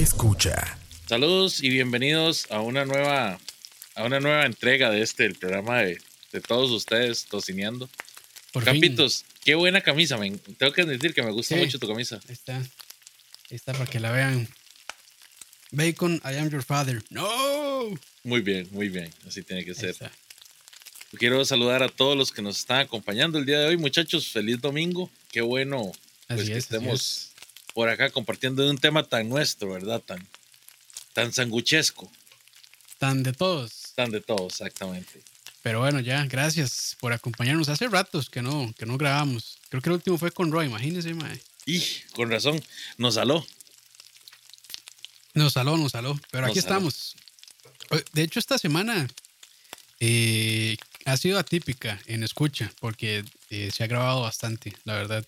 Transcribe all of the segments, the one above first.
Escucha. Saludos y bienvenidos a una nueva, a una nueva entrega de este, el programa de, de todos ustedes, tocineando. Por fin. Campitos, qué buena camisa, men. Tengo que admitir que me gusta Sí. mucho tu camisa. Ahí está. Ahí está para que la vean. Bacon, I am your father. No. Muy bien, muy bien. Así tiene que ser. Quiero saludar a todos los que nos están acompañando el día de hoy, muchachos. Feliz domingo. Qué bueno pues, Así que es, así estemos por acá compartiendo de un tema tan nuestro, ¿verdad? Tan, tan sanguchesco, Tan de todos. tan de todo, exactamente. Pero bueno, ya, gracias por acompañarnos. Hace ratos que no, que no grabamos. Creo que el último fue con Roy, imagínense, mae. Y con razón, nos saló. Nos saló, nos saló. Pero Nos aquí saló. estamos. De hecho, esta semana eh, ha sido atípica en escucha, porque eh, se ha grabado bastante, la verdad.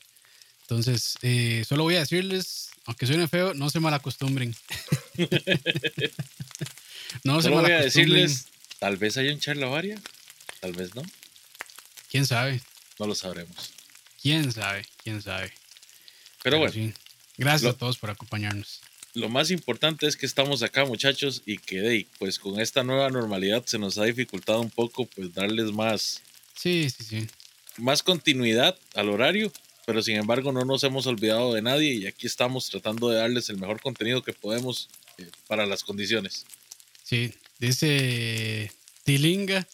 Entonces, eh, solo voy a decirles, aunque suene feo, no se malacostumbren. no se Solo voy a malacostumbren. decirles, tal vez hay un charlavaria, tal vez no, ¿Quién sabe? no lo sabremos. ¿Quién sabe? ¿Quién sabe? Pero bueno, sí. Gracias lo- a todos por acompañarnos. lo más importante es que estamos acá, muchachos, y que pues con esta nueva normalidad se nos ha dificultado un poco, pues darles más, Sí, sí, sí. más continuidad al horario, pero sin embargo no nos hemos olvidado de nadie y aquí estamos tratando de darles el mejor contenido que podemos eh, para las condiciones. Sí, dice Tilinga.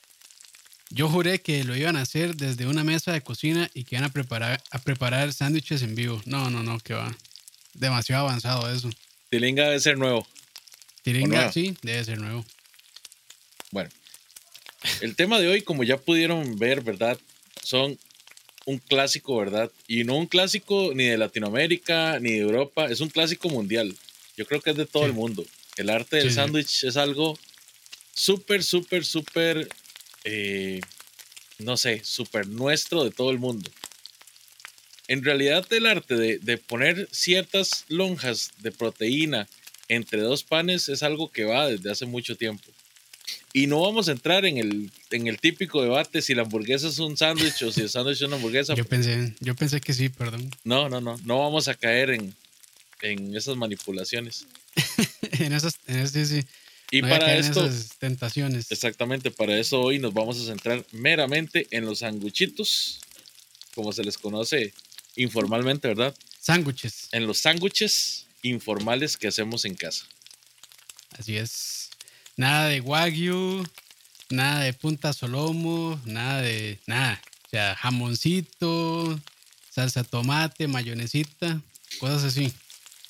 Yo juré que lo iban a hacer desde una mesa de cocina y que iban a preparar, a preparar sándwiches en vivo. No, no, no, que va. Demasiado avanzado eso. Tilinga debe ser nuevo. Tilinga, sí, debe ser nuevo. Bueno, el tema de hoy, como ya pudieron ver, ¿verdad? Son un clásico, ¿verdad? Y no un clásico ni de Latinoamérica ni de Europa, es un clásico mundial. Yo creo que es de todo Sí. el mundo. El arte del Sí, sándwich es algo súper, súper, súper, eh, no sé, súper nuestro de todo el mundo. En realidad el arte de, de poner ciertas lonjas de proteína entre dos panes es algo que va desde hace mucho tiempo. Y no vamos a entrar en el, en el típico debate si la hamburguesa es un sándwich o si el sándwich es una hamburguesa. Yo pensé, yo pensé que sí, perdón. No, no, no. No vamos a caer en, en esas manipulaciones. en esas, en esas, sí, sí. Y No para esto, esas tentaciones. exactamente para eso hoy nos vamos a centrar meramente en los sanguchitos, como se les conoce informalmente, ¿verdad? Sándwiches. En los sándwiches informales que hacemos en casa. Así es. Nada de wagyu, nada de punta solomo, nada de nada. O sea, jamoncito, salsa tomate, mayonesita, cosas así.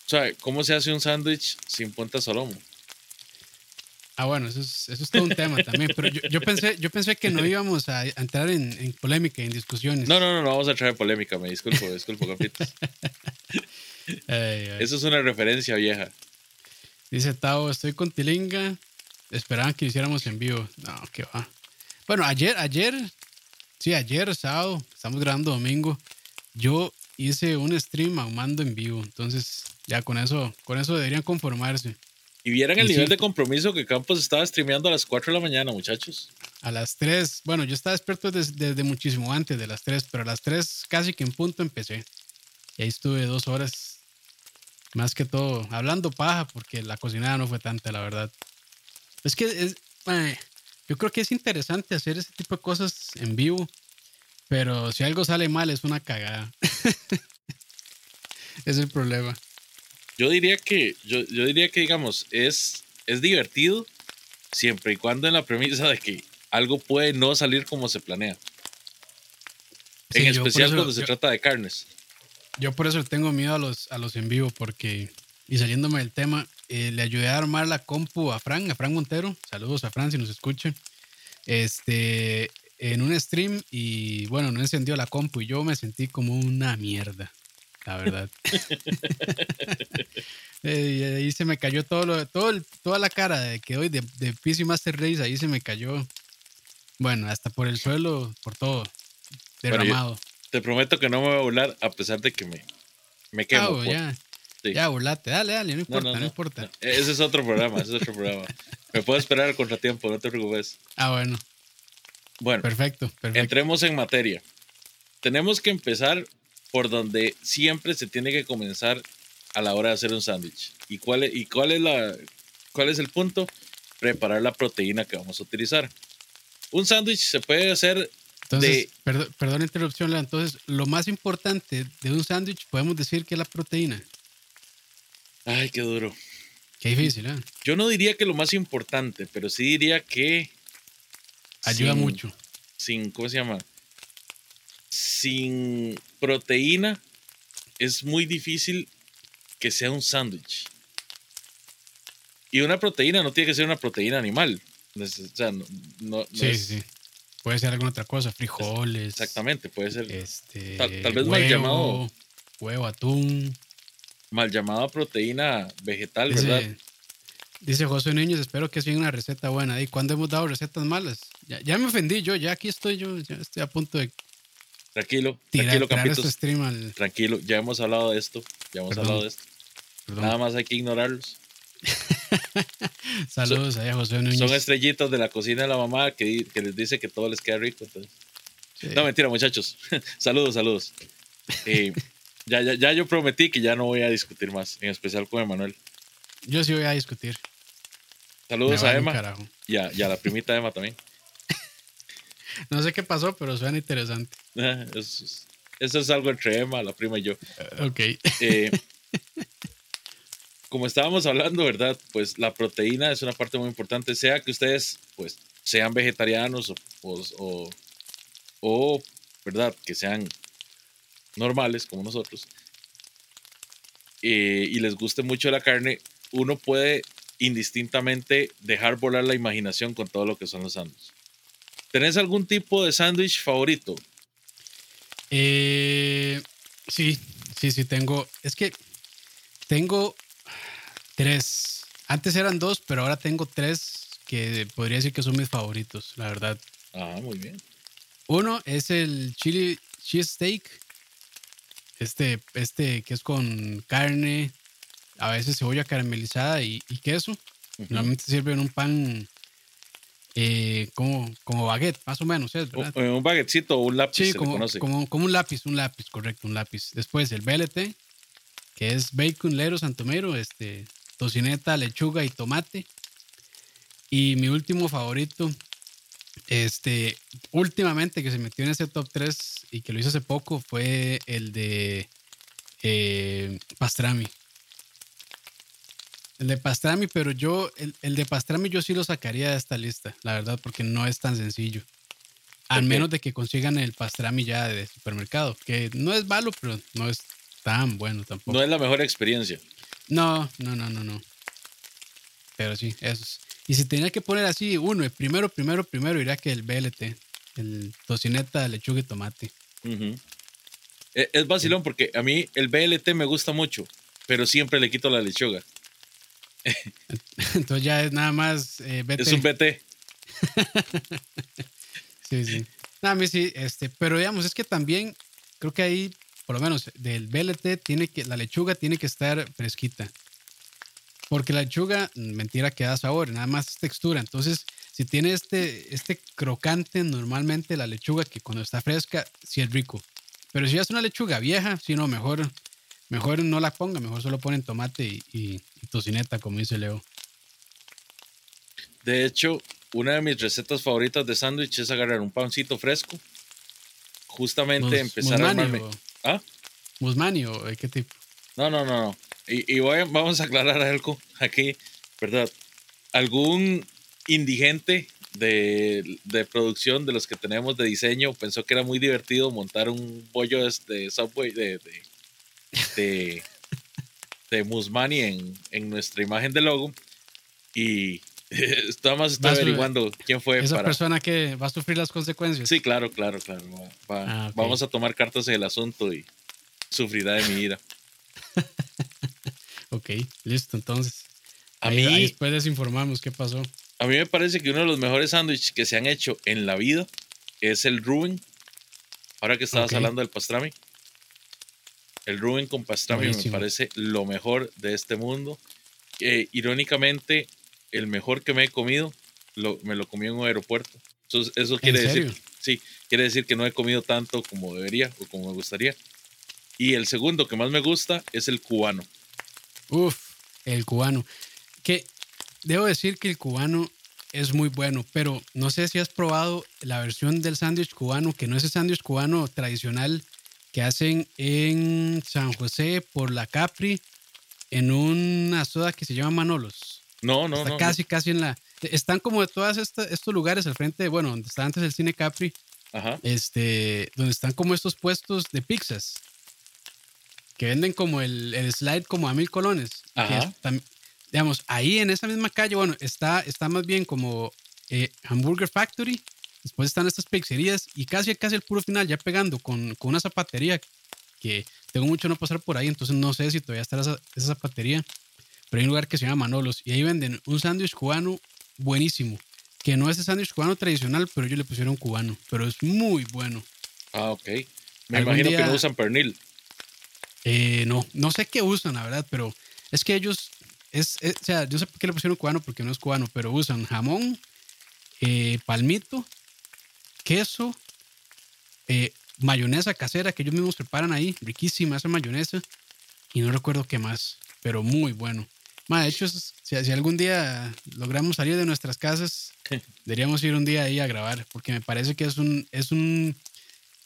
O sea, ¿cómo se hace un sándwich sin punta solomo? Ah, bueno, eso es, eso es todo un tema también. Pero yo, yo pensé, yo pensé que no íbamos a, entrar en, en polémica, en discusiones. No, no, no, no vamos a traer polémica, me disculpo, disculpo, ay. Eso es una referencia vieja. Dice Tao, estoy con Tilinga. Esperaban que hiciéramos en vivo. No, qué va. Bueno, ayer, ayer, sí, ayer, sábado, estamos grabando domingo. Yo hice un stream ahumando en vivo. Entonces, ya con eso, con eso deberían conformarse. Y vieran Y el sí. nivel de compromiso que Campos estaba streameando a las 4 de la mañana, muchachos. A las 3, bueno, yo estaba despierto des- desde, muchísimo antes de las 3, pero a las 3 casi que en punto empecé. Y ahí estuve dos horas, más que todo, hablando paja, porque la cocinada no fue tanta, la verdad. Es que es, yo creo que es interesante hacer ese tipo de cosas en vivo, pero si algo sale mal es una cagada. es el problema. Yo diría que, yo, yo diría que, digamos, es, es divertido siempre y cuando en la premisa de que algo puede no salir como se planea. Sí, en especial eso- cuando se yo- trata de carnes. Yo por eso tengo miedo a los, a los en vivo, porque, y saliéndome del tema, eh, le ayudé a armar la compu a Fran, a Fran Montero. Saludos a Fran si nos escuchan. Este, en un stream y bueno, no encendió la compu y yo me sentí como una mierda, la verdad. Eh, y ahí se me cayó todo, lo, todo el- toda la cara de que hoy de, de PC Master Race, ahí se me cayó. Bueno, hasta por el suelo, por todo, derramado. Te prometo que no me voy a burlar a pesar de que me, me quemo. Ah, por- ya. Sí. Ya, burlate, dale, dale, no importa, no, no, no, importa. no. Ese es otro programa, ese es otro programa. Me puedo esperar al contratiempo, no te preocupes. Ah, bueno, Bueno, perfecto, perfecto. entremos en materia. Tenemos que empezar por donde siempre se tiene que comenzar a la hora de hacer un sándwich. ¿Y cuál es, y cuál es la cuál es el punto? Preparar la proteína que vamos a utilizar. Un sándwich se puede hacer Entonces, de perdón, perdón la interrupción, Leo. Entonces, lo más importante de un sándwich podemos decir que es la proteína. Ay, qué duro. Qué difícil, ¿eh? Yo no diría que lo más importante, pero sí diría que Ayuda sin- mucho. Sin, ¿cómo se llama? Sin proteína es muy difícil que sea un sándwich. Y una proteína no tiene que ser una proteína animal. O sea, no, no- no Sí, es- sí, sí. Puede ser alguna otra cosa, frijoles. Exactamente, puede ser Este, Tal- tal vez mal llamado. Huevo, atún. Mal llamada proteína vegetal, ¿verdad? Dice, dice José Niños, espero que sea una receta buena. ¿Y cuándo hemos dado recetas malas? Ya, ya me ofendí yo, ya aquí estoy yo, ya estoy a punto de Tranquilo, tirar, tranquilo, tirar Campitos. este stream al... Tranquilo, ya hemos hablado de esto. Ya hemos Perdón. hablado de esto. perdón. Nada más hay que ignorarlos. Saludos ahí a José Núñez. Son estrellitas de la cocina de la mamá que, les dice que todo les queda rico. entonces. Sí. No, mentira, muchachos. saludos, saludos. Eh, ya, ya, ya yo prometí que ya no voy a discutir más, en especial con Emanuel. Yo sí voy a discutir. Saludos a Emma y a, y a la primita Emma también. No sé qué pasó, pero suena interesante. Eso es, eso es algo entre Emma, la prima y yo. Eh, ok. Eh, como estábamos hablando, ¿verdad? Pues la proteína es una parte muy importante, sea que ustedes pues sean vegetarianos o, o- o- o, ¿verdad? Que sean normales como nosotros eh, y les guste mucho la carne, uno puede indistintamente dejar volar la imaginación con todo lo que son los sándwiches. ¿Tenés algún tipo de sándwich favorito? Eh, sí, sí, sí, tengo. Es que tengo tres. Antes eran dos, pero ahora tengo tres que podría decir que son mis favoritos, la verdad. Ah, muy bien. Uno es el chili cheese steak. Este, este que es con carne, a veces cebolla caramelizada y, y queso. Normalmente sirve en un pan eh, como, como baguette, más o menos, ¿es verdad? Un, baguetcito o un lápiz Sí, se le como, conoce. como, como un lápiz, un lápiz, correcto, un lápiz. Después el BLT, que es bacon, lero, santomero, este, tocineta, lechuga y tomate. Y mi último favorito, este, últimamente que se metió en ese top 3 y que lo hice hace poco, fue el de eh, pastrami. El de pastrami, pero yo, el, el de pastrami yo sí lo sacaría de esta lista, la verdad, porque no es tan sencillo. Al menos de que consigan el pastrami ya de supermercado, que no es malo, pero no es tan bueno tampoco. No es la mejor experiencia. No, no, no, no, no. Pero sí, eso es. Y si tenía que poner así uno, el primero, primero, primero, iría que el BLT, el tocineta, lechuga y tomate. E- Es vacilón porque a mí el BLT me gusta mucho, pero siempre le quito la lechuga. Entonces ya es nada más eh, BT. Es un BT. Sí, sí. No, a mí sí, este, pero digamos, es que también creo que ahí, por lo menos del BLT, tiene que, la lechuga tiene que estar fresquita. Porque la lechuga, mm, mentira que da sabor, nada más es textura. Entonces, si tiene este, este crocante, normalmente la lechuga que cuando está fresca, sí es rico. Pero si es una lechuga vieja, si no, mejor, mejor no la ponga, mejor solo ponen tomate y, y- y tocineta, como dice Leo. De hecho, una de mis recetas favoritas de sándwich es agarrar un pancito fresco, justamente Mus- empezar a armarme. o- ¿Ah? ¿Musmani o de qué tipo? No, no, no, no. Y, y voy vamos a aclarar algo aquí, ¿verdad? Algún indigente de, de producción de los que tenemos de diseño pensó que era muy divertido montar un bollo de, de Subway de, de, de, de Musmani en, en nuestra imagen de logo. Y nada más estoy a- averiguando quién fue Esa para. persona que va a sufrir las consecuencias. Sí, claro, claro, claro. va- Ah. Vamos a tomar cartas en el asunto y sufrirá de mi ira. Ok, listo, entonces. A Ahí- mí- ahí después les informamos qué pasó. A mí me parece que uno de los mejores sándwiches que se han hecho en la vida es el Ruben. Ahora que estabas Ok. hablando del pastrami. El Ruben con pastrami Buenísimo. me parece lo mejor de este mundo. Eh, irónicamente, el mejor que me he comido lo- me lo comí en un aeropuerto. Entonces, eso quiere decir, serio? sí, quiere decir que no he comido tanto como debería o como me gustaría. Y el segundo que más me gusta es el cubano. Uf, el cubano. Que debo decir que el cubano es muy bueno, pero no sé si has probado la versión del sándwich cubano, que no es el sándwich cubano tradicional que hacen en San José por la Capri, en una soda que se llama Manolos. No, no, Está no. casi, casi en la. Están como de todos estos lugares al frente, bueno, donde está antes el cine Capri, Ajá. este, donde están como estos puestos de pizzas que venden como el, el slide como a mil colones. que es tam- digamos, ahí en esa misma calle, bueno, está, está más bien como eh, Hamburger Factory. Después están estas pizzerías y casi, casi el puro final, ya pegando con, con una zapatería que tengo mucho no pasar por ahí, entonces no sé si todavía está esa, esa zapatería. Pero hay un lugar que se llama Manolos y ahí venden un sándwich cubano buenísimo. Que no es el sándwich cubano tradicional, pero ellos le pusieron cubano. Pero es muy bueno. Ah, ok. Me imagino que día- no usan pernil. Eh, no, no sé qué usan, la verdad, pero es que ellos, es, es- o sea, yo sé por qué le pusieron cubano, porque no es cubano, pero usan jamón, eh, palmito, queso, eh, mayonesa casera que ellos mismos preparan ahí, riquísima esa mayonesa, y no recuerdo qué más, pero muy bueno. Ma, de hecho, si, si algún día logramos salir de nuestras casas, deberíamos ir un día ahí a grabar, porque me parece que es un, es un,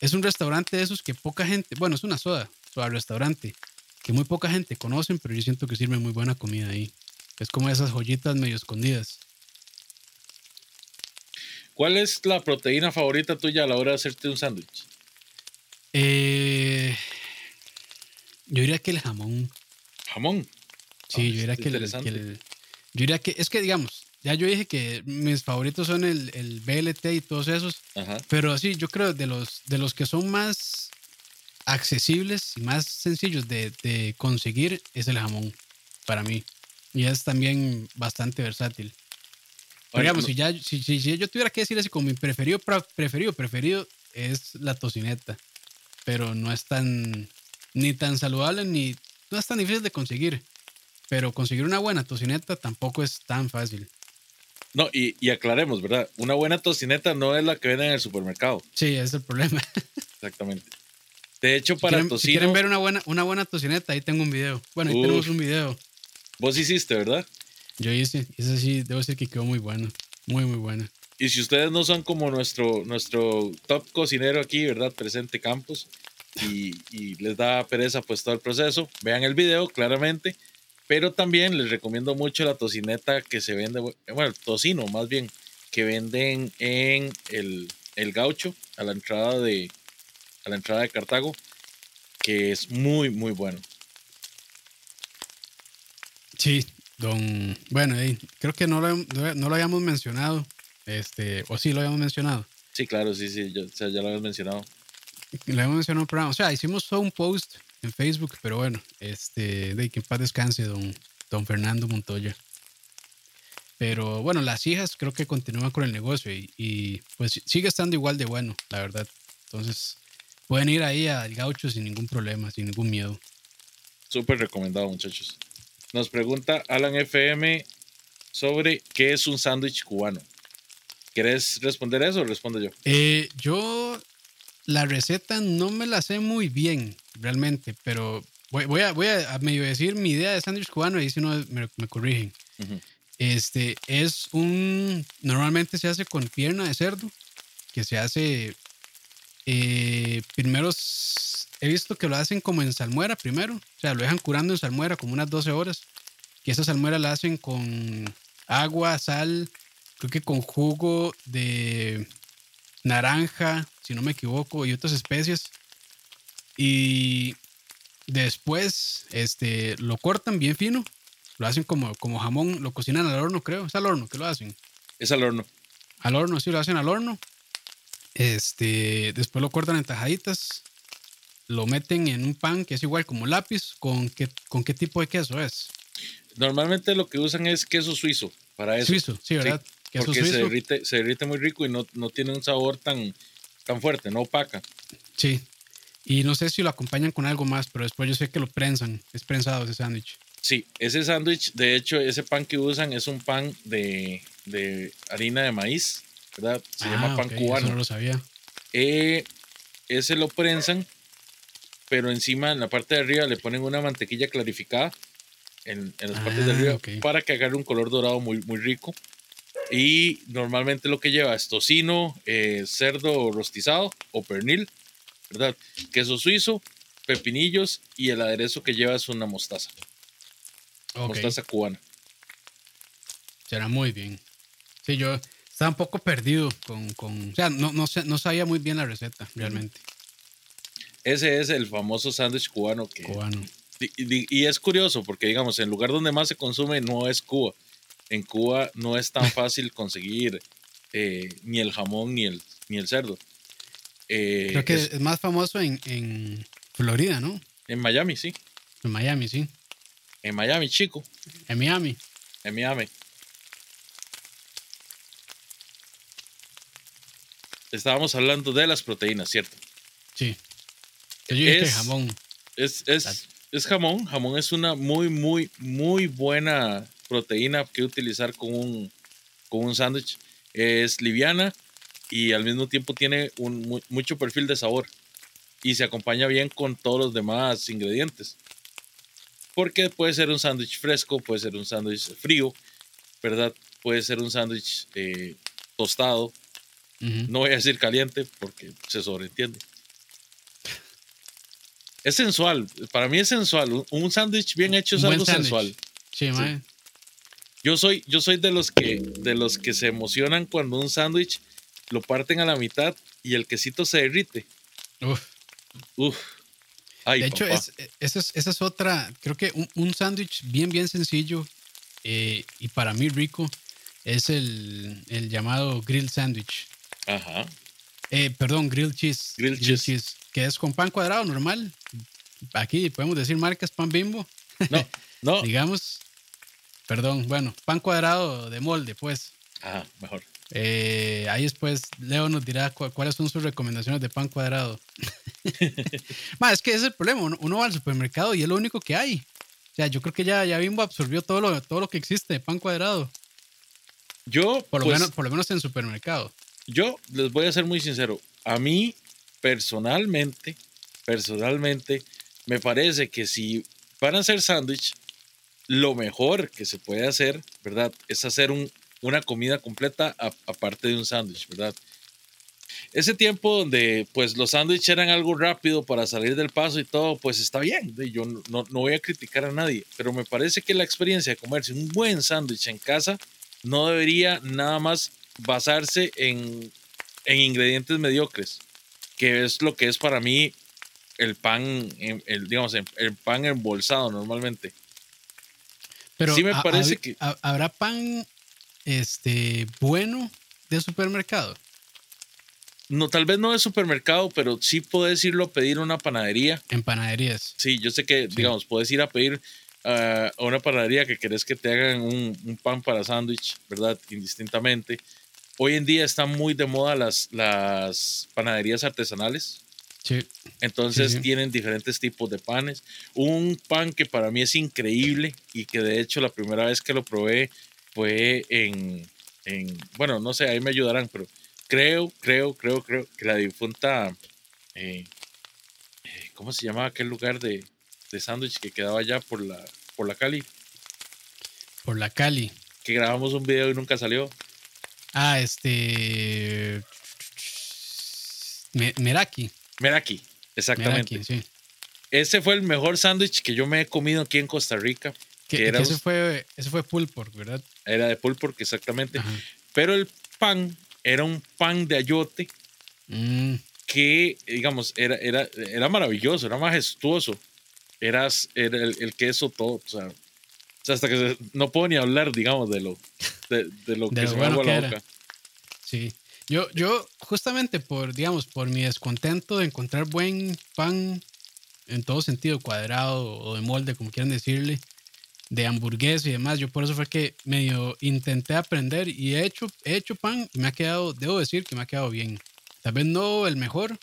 es un restaurante de esos que poca gente, bueno, es una soda, soda restaurante, que muy poca gente conocen, pero yo siento que sirve muy buena comida ahí. Es como esas joyitas medio escondidas. ¿Cuál es la proteína favorita tuya a la hora de hacerte un sándwich? Eh, yo diría que el jamón. Jamón. Sí, Ah, yo diría que el, interesante. que el- Yo diría que. Es que, digamos, ya yo dije que mis favoritos son el, el BLT y todos esos. Ajá. Pero sí, yo creo de los, de los que son más accesibles y más sencillos de, de conseguir es el jamón, para mí. Y es también bastante versátil. Pero digamos, si, ya, si, si- si yo tuviera que decir así como mi preferido, preferido, preferido, es la tocineta. Pero no es tan, ni tan saludable, ni no es tan difícil de conseguir. Pero conseguir una buena tocineta tampoco es tan fácil. No, y, y aclaremos, ¿verdad? Una buena tocineta no es la que venden en el supermercado. Sí, es el problema. Exactamente. De hecho, Si para si tocino, quieren ver una buena, una buena tocineta, ahí tengo un video. Bueno, ahí Uf. tenemos un video. vos hiciste, ¿verdad? Yo hice, ese sí, debo decir que quedó muy bueno. Muy, muy bueno. Y si ustedes no son como nuestro, nuestro top cocinero aquí, ¿verdad? Presente Campos, y, y les da pereza pues todo el proceso, vean el video claramente. Pero también les recomiendo mucho la tocineta que se vende, bueno, el tocino más bien, que venden en el, el gaucho a la entrada de a la entrada de Cartago, que es muy, muy bueno. Sí, don. Bueno, ahí, creo que no lo, no lo habíamos mencionado. Este, o sí lo habíamos mencionado. Sí, claro, sí, sí, yo- o sea, ya lo habías mencionado. Lo habíamos mencionado programa. O sea, hicimos todo un post en Facebook, pero bueno, este, de que en paz descanse, don, don Fernando Montoya. Pero bueno, las hijas creo que continúan con el negocio y, y, pues sigue estando igual de bueno, la verdad. Entonces, pueden ir ahí al gaucho sin ningún problema, sin ningún miedo. Súper recomendado, muchachos. Nos pregunta Alan FM sobre qué es un sándwich cubano. ¿Querés responder eso o respondo yo? Eh, yo la receta no me la sé muy bien, realmente, pero voy, voy a, voy a medio decir mi idea de sándwich cubano y si no me, me corrigen. Este es un. Normalmente se hace con pierna de cerdo, que se hace. Eh, primero he visto que lo hacen como en salmuera primero, o sea, lo dejan curando en salmuera como unas 12 horas. Y esa salmuera la hacen con agua, sal, creo que con jugo de naranja, si no me equivoco, y otras especies. Y después este, lo cortan bien fino, lo hacen como, como jamón, lo cocinan al horno, creo. Es al horno que lo hacen. Es al horno. Al horno, sí, lo hacen al horno. Este, después lo cortan en tajaditas, lo meten en un pan que es igual como lápiz. ¿Con qué, con qué tipo de queso es? Normalmente lo que usan es queso suizo para eso. Suizo, sí, ¿verdad? queso porque se derrite, se derrite muy rico y no, no tiene un sabor tan, tan fuerte, no opaca. Sí. Y no sé si lo acompañan con algo más, pero después yo sé que lo prensan. Es prensado ese sándwich. Sí, ese sándwich, de hecho, ese pan que usan es un pan de, de harina de maíz, ¿verdad? Se llama pan Ah, ok, cubano. Eso no lo sabía. Eh, ese lo prensan, pero encima en la parte de arriba le ponen una mantequilla clarificada en, en las partes de Ah, arriba para que agarre un color dorado muy, muy rico. Y normalmente lo que lleva es tocino, eh, cerdo rostizado o pernil, ¿verdad? Queso suizo, pepinillos y el aderezo que lleva es una mostaza, Ok, mostaza cubana. será muy bien. Sí, yo estaba un poco perdido con, con o sea, no, no, no sabía muy bien la receta, realmente, Ese es el famoso sándwich cubano que... cubano. Y, y- y es curioso porque, digamos, el lugar donde más se consume no es Cuba. En Cuba no es tan fácil conseguir eh, ni el jamón ni el, ni el cerdo. Eh, Creo que es- es más famoso en, en Florida, ¿no? en Miami, sí. En Miami, sí. En Miami, chico. En Miami. En Miami. Estábamos hablando de las proteínas, ¿cierto? Sí. Que yo dije que Es- jamón. Es, es, es jamón. Jamón es una muy, muy, muy buena proteína que utilizar con un, con un sándwich. Es liviana y al mismo tiempo tiene un, mu- mucho perfil de sabor. Y se acompaña bien con todos los demás ingredientes. Porque puede ser un sándwich fresco, puede ser un sándwich frío, ¿verdad? Puede ser un sándwich eh, tostado. No voy a decir caliente porque se sobreentiende. Es sensual. Para mí es sensual. Un- Un sándwich bien hecho es Un algo sándwich. sensual. Sí, mae. Yo soy, yo soy de los que de los que se emocionan cuando un sándwich lo parten a la mitad y el quesito se derrite. Uf. Uf. Ay, de hecho, es, esa, es, esa es otra, creo que un, un sándwich bien, bien sencillo eh, y para mí rico es el, el llamado grill sandwich. Ajá. Eh, perdón, grill cheese. Grilled cheese. Que es con pan cuadrado normal. Aquí podemos decir marcas pan bimbo, No, no. digamos. Perdón, bueno, pan cuadrado de molde, pues. Ah, mejor. Eh, ahí después Leo nos dirá cu- cuáles son sus recomendaciones de pan cuadrado. Ma, es que ese es el problema. Uno, uno va al supermercado y es lo único que hay. O sea, yo creo que ya, ya Bimbo absorbió todo lo, todo lo que existe de pan cuadrado. Yo, Por lo, pues, menos, por lo menos en supermercado. Yo les voy a ser muy sincero. A mí, personalmente, personalmente, me parece que si van a hacer sándwich, lo mejor que se puede hacer, ¿verdad? Es hacer un, una comida completa aparte de un sándwich, ¿verdad? Ese tiempo donde pues los sándwiches eran algo rápido para salir del paso y todo, pues está bien. Yo no, no voy a criticar a nadie, pero me parece que la experiencia de comerse un buen sándwich en casa no debería nada más basarse en, en ingredientes mediocres, que es lo que es para mí el pan, el, digamos, el, pan embolsado normalmente. Pero Sí me parece que- ha- ¿Habrá pan este, bueno de supermercado? No, tal vez no de supermercado, pero sí puedes irlo a pedir a una panadería. En panaderías. Sí, yo sé que, Sí. digamos, puedes ir a pedir ah, a una panadería que querés que te hagan un, un pan para sándwich, ¿verdad? Indistintamente. Hoy en día están muy de moda las, las panaderías artesanales. Sí. Entonces Sí, sí. tienen diferentes tipos de panes. Un pan que para mí es increíble y que de hecho la primera vez que lo probé fue en, en- bueno, no sé, ahí me ayudarán, pero creo, creo, creo, creo que la difunta, eh, eh, ¿cómo se llamaba aquel lugar de, de sándwich que quedaba allá por la, por la Cali? Por la Cali. Que grabamos un video y nunca salió. Ah, este. Me- Meraki. Meraki, exactamente. Meraki, sí. Ese fue el mejor sándwich que yo me he comido aquí en Costa Rica. Que, Que era que ese, fue, ese fue pork, ¿verdad? Era de pork, exactamente. Ajá. Pero el pan era un pan de ayote Mm, que, digamos, era, era, era maravilloso, era majestuoso. Eras, era el, el queso todo. O sea, o sea, hasta que se- no puedo ni hablar, digamos, de lo, de, de lo De que lo se bueno que la era. boca. sí. Yo, yo, justamente por, digamos, por mi descontento de encontrar buen pan en todo sentido, cuadrado o de molde, como quieran decirle, de hamburguesa y demás, yo por eso fue que medio intenté aprender y he hecho, he hecho pan y me ha quedado, debo decir que me ha quedado bien. Tal vez no el mejor.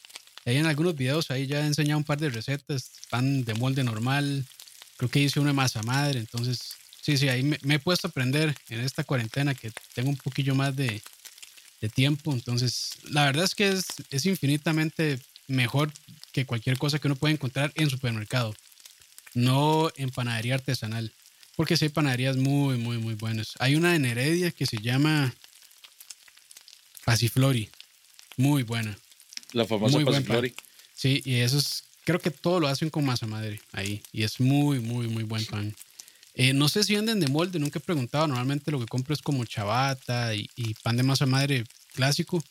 Ahí en algunos videos ahí ya he enseñado un par de recetas, pan de molde normal, creo que hice una de masa madre, entonces sí, sí, ahí me, me he puesto a aprender en esta cuarentena que tengo un poquillo más de, de tiempo, entonces la verdad es que es, es infinitamente mejor que cualquier cosa que uno puede encontrar en supermercado, no en panadería artesanal. Porque sí hay panaderías muy, muy, muy buenas. Hay una en Heredia que se llama Pasiflori. Muy buena. La famosa Muy Pasiflori. Sí, y eso es, creo que todo lo hacen con masa madre ahí. Y es muy, muy, muy buen pan. Eh, no sé si venden de molde, nunca he preguntado. Normalmente lo que compro es como chabata y, y pan de masa madre clásico.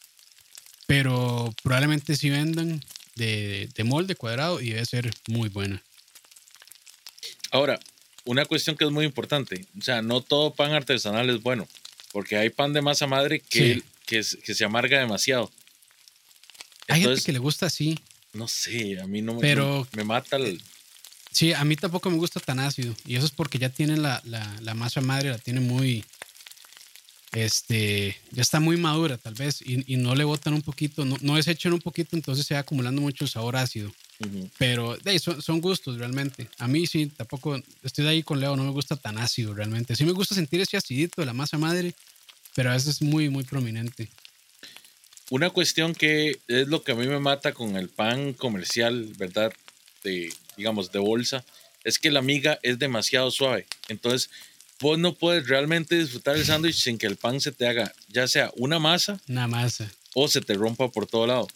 Pero probablemente sí vendan de, de molde cuadrado y debe ser muy buena. Ahora, una cuestión que es muy importante. O sea, no todo pan artesanal es bueno. Porque hay pan de masa madre que, Sí. que, se amarga demasiado. Hay gente Entonces, que le gusta así. no sé, a mí no me- Pero- me mata el... Sí, a mí tampoco me gusta tan ácido. Y eso es porque ya tienen la, la, la masa madre, la tiene muy. Este. Ya está muy madura, tal vez. Y, y no le botan un poquito, no, no desechen un poquito, entonces se va acumulando mucho sabor ácido. Pero de ahí, son, son gustos realmente. A mí sí, tampoco. Estoy de ahí con Leo, no me gusta tan ácido realmente. Sí me gusta sentir ese acidito de la masa madre, pero a veces es muy, muy prominente. Una cuestión que es lo que a mí me mata con el pan comercial, ¿verdad? De, digamos, de bolsa, es que la miga es demasiado suave. Entonces, vos no puedes realmente disfrutar el sándwich sin que el pan se te haga, ya sea una masa Una masa. o se te rompa por todo lado.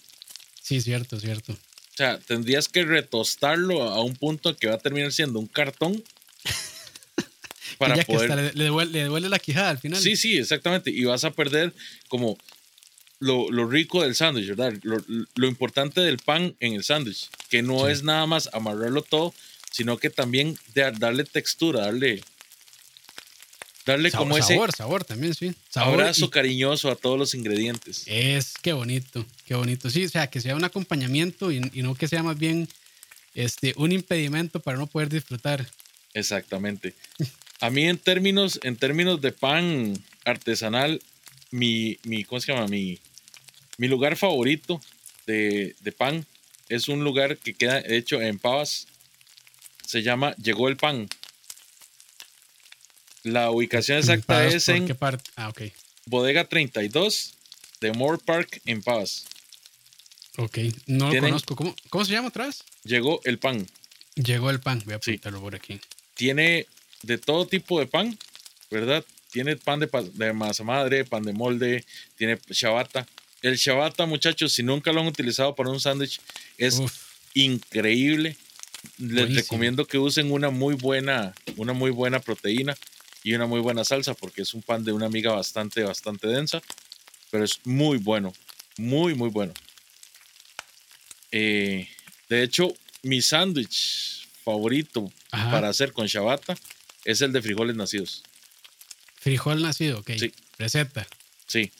Sí, cierto, cierto. O sea, tendrías que retostarlo a un punto que va a terminar siendo un cartón para que poder... hasta le, le devuelve, le devuelve la quijada al final. Sí, sí, exactamente. Y vas a perder como lo, lo rico del sándwich, ¿verdad? Lo, lo importante del pan en el sándwich, que no Sí. es nada más amarrarlo todo, sino que también de- darle textura, darle, darle Sabor, como ese sabor, sabor también, sí. Sabor abrazo y- cariñoso a todos los ingredientes. Es, qué bonito, qué bonito. Sí, o sea, que sea un acompañamiento y, y no que sea más bien este, un impedimento para no poder disfrutar. Exactamente. A mí en términos, en términos de pan artesanal, mi, mi, ¿cómo se llama? Mi, mi lugar favorito de, de pan es un lugar que queda hecho en Pavas. Se llama Llegó el Pan. La ubicación exacta ¿Pagos es en qué parte? Ah, ok. Bodega 32 de Moore Park en Pavas. Ok, no lo conozco. ¿Cómo, ¿Cómo se llama vez? Llegó el pan. Llegó el pan. Voy a Sí. apuntarlo por aquí. tiene de todo tipo de pan, ¿verdad? Tiene pan de, de masa madre, pan de molde, tiene ciabatta. El ciabatta, muchachos, si nunca lo han utilizado para un sándwich, es Uf, increíble. Les Buenísimo. recomiendo que usen una muy buena, una muy buena proteína y una muy buena salsa, porque es un pan de una miga bastante, bastante densa, pero es muy bueno, muy, muy bueno. Eh, de hecho, mi sándwich favorito Ajá. para hacer con ciabatta es el de frijoles nacidos. frijol nacido, ok. Sí. Receta. Sí.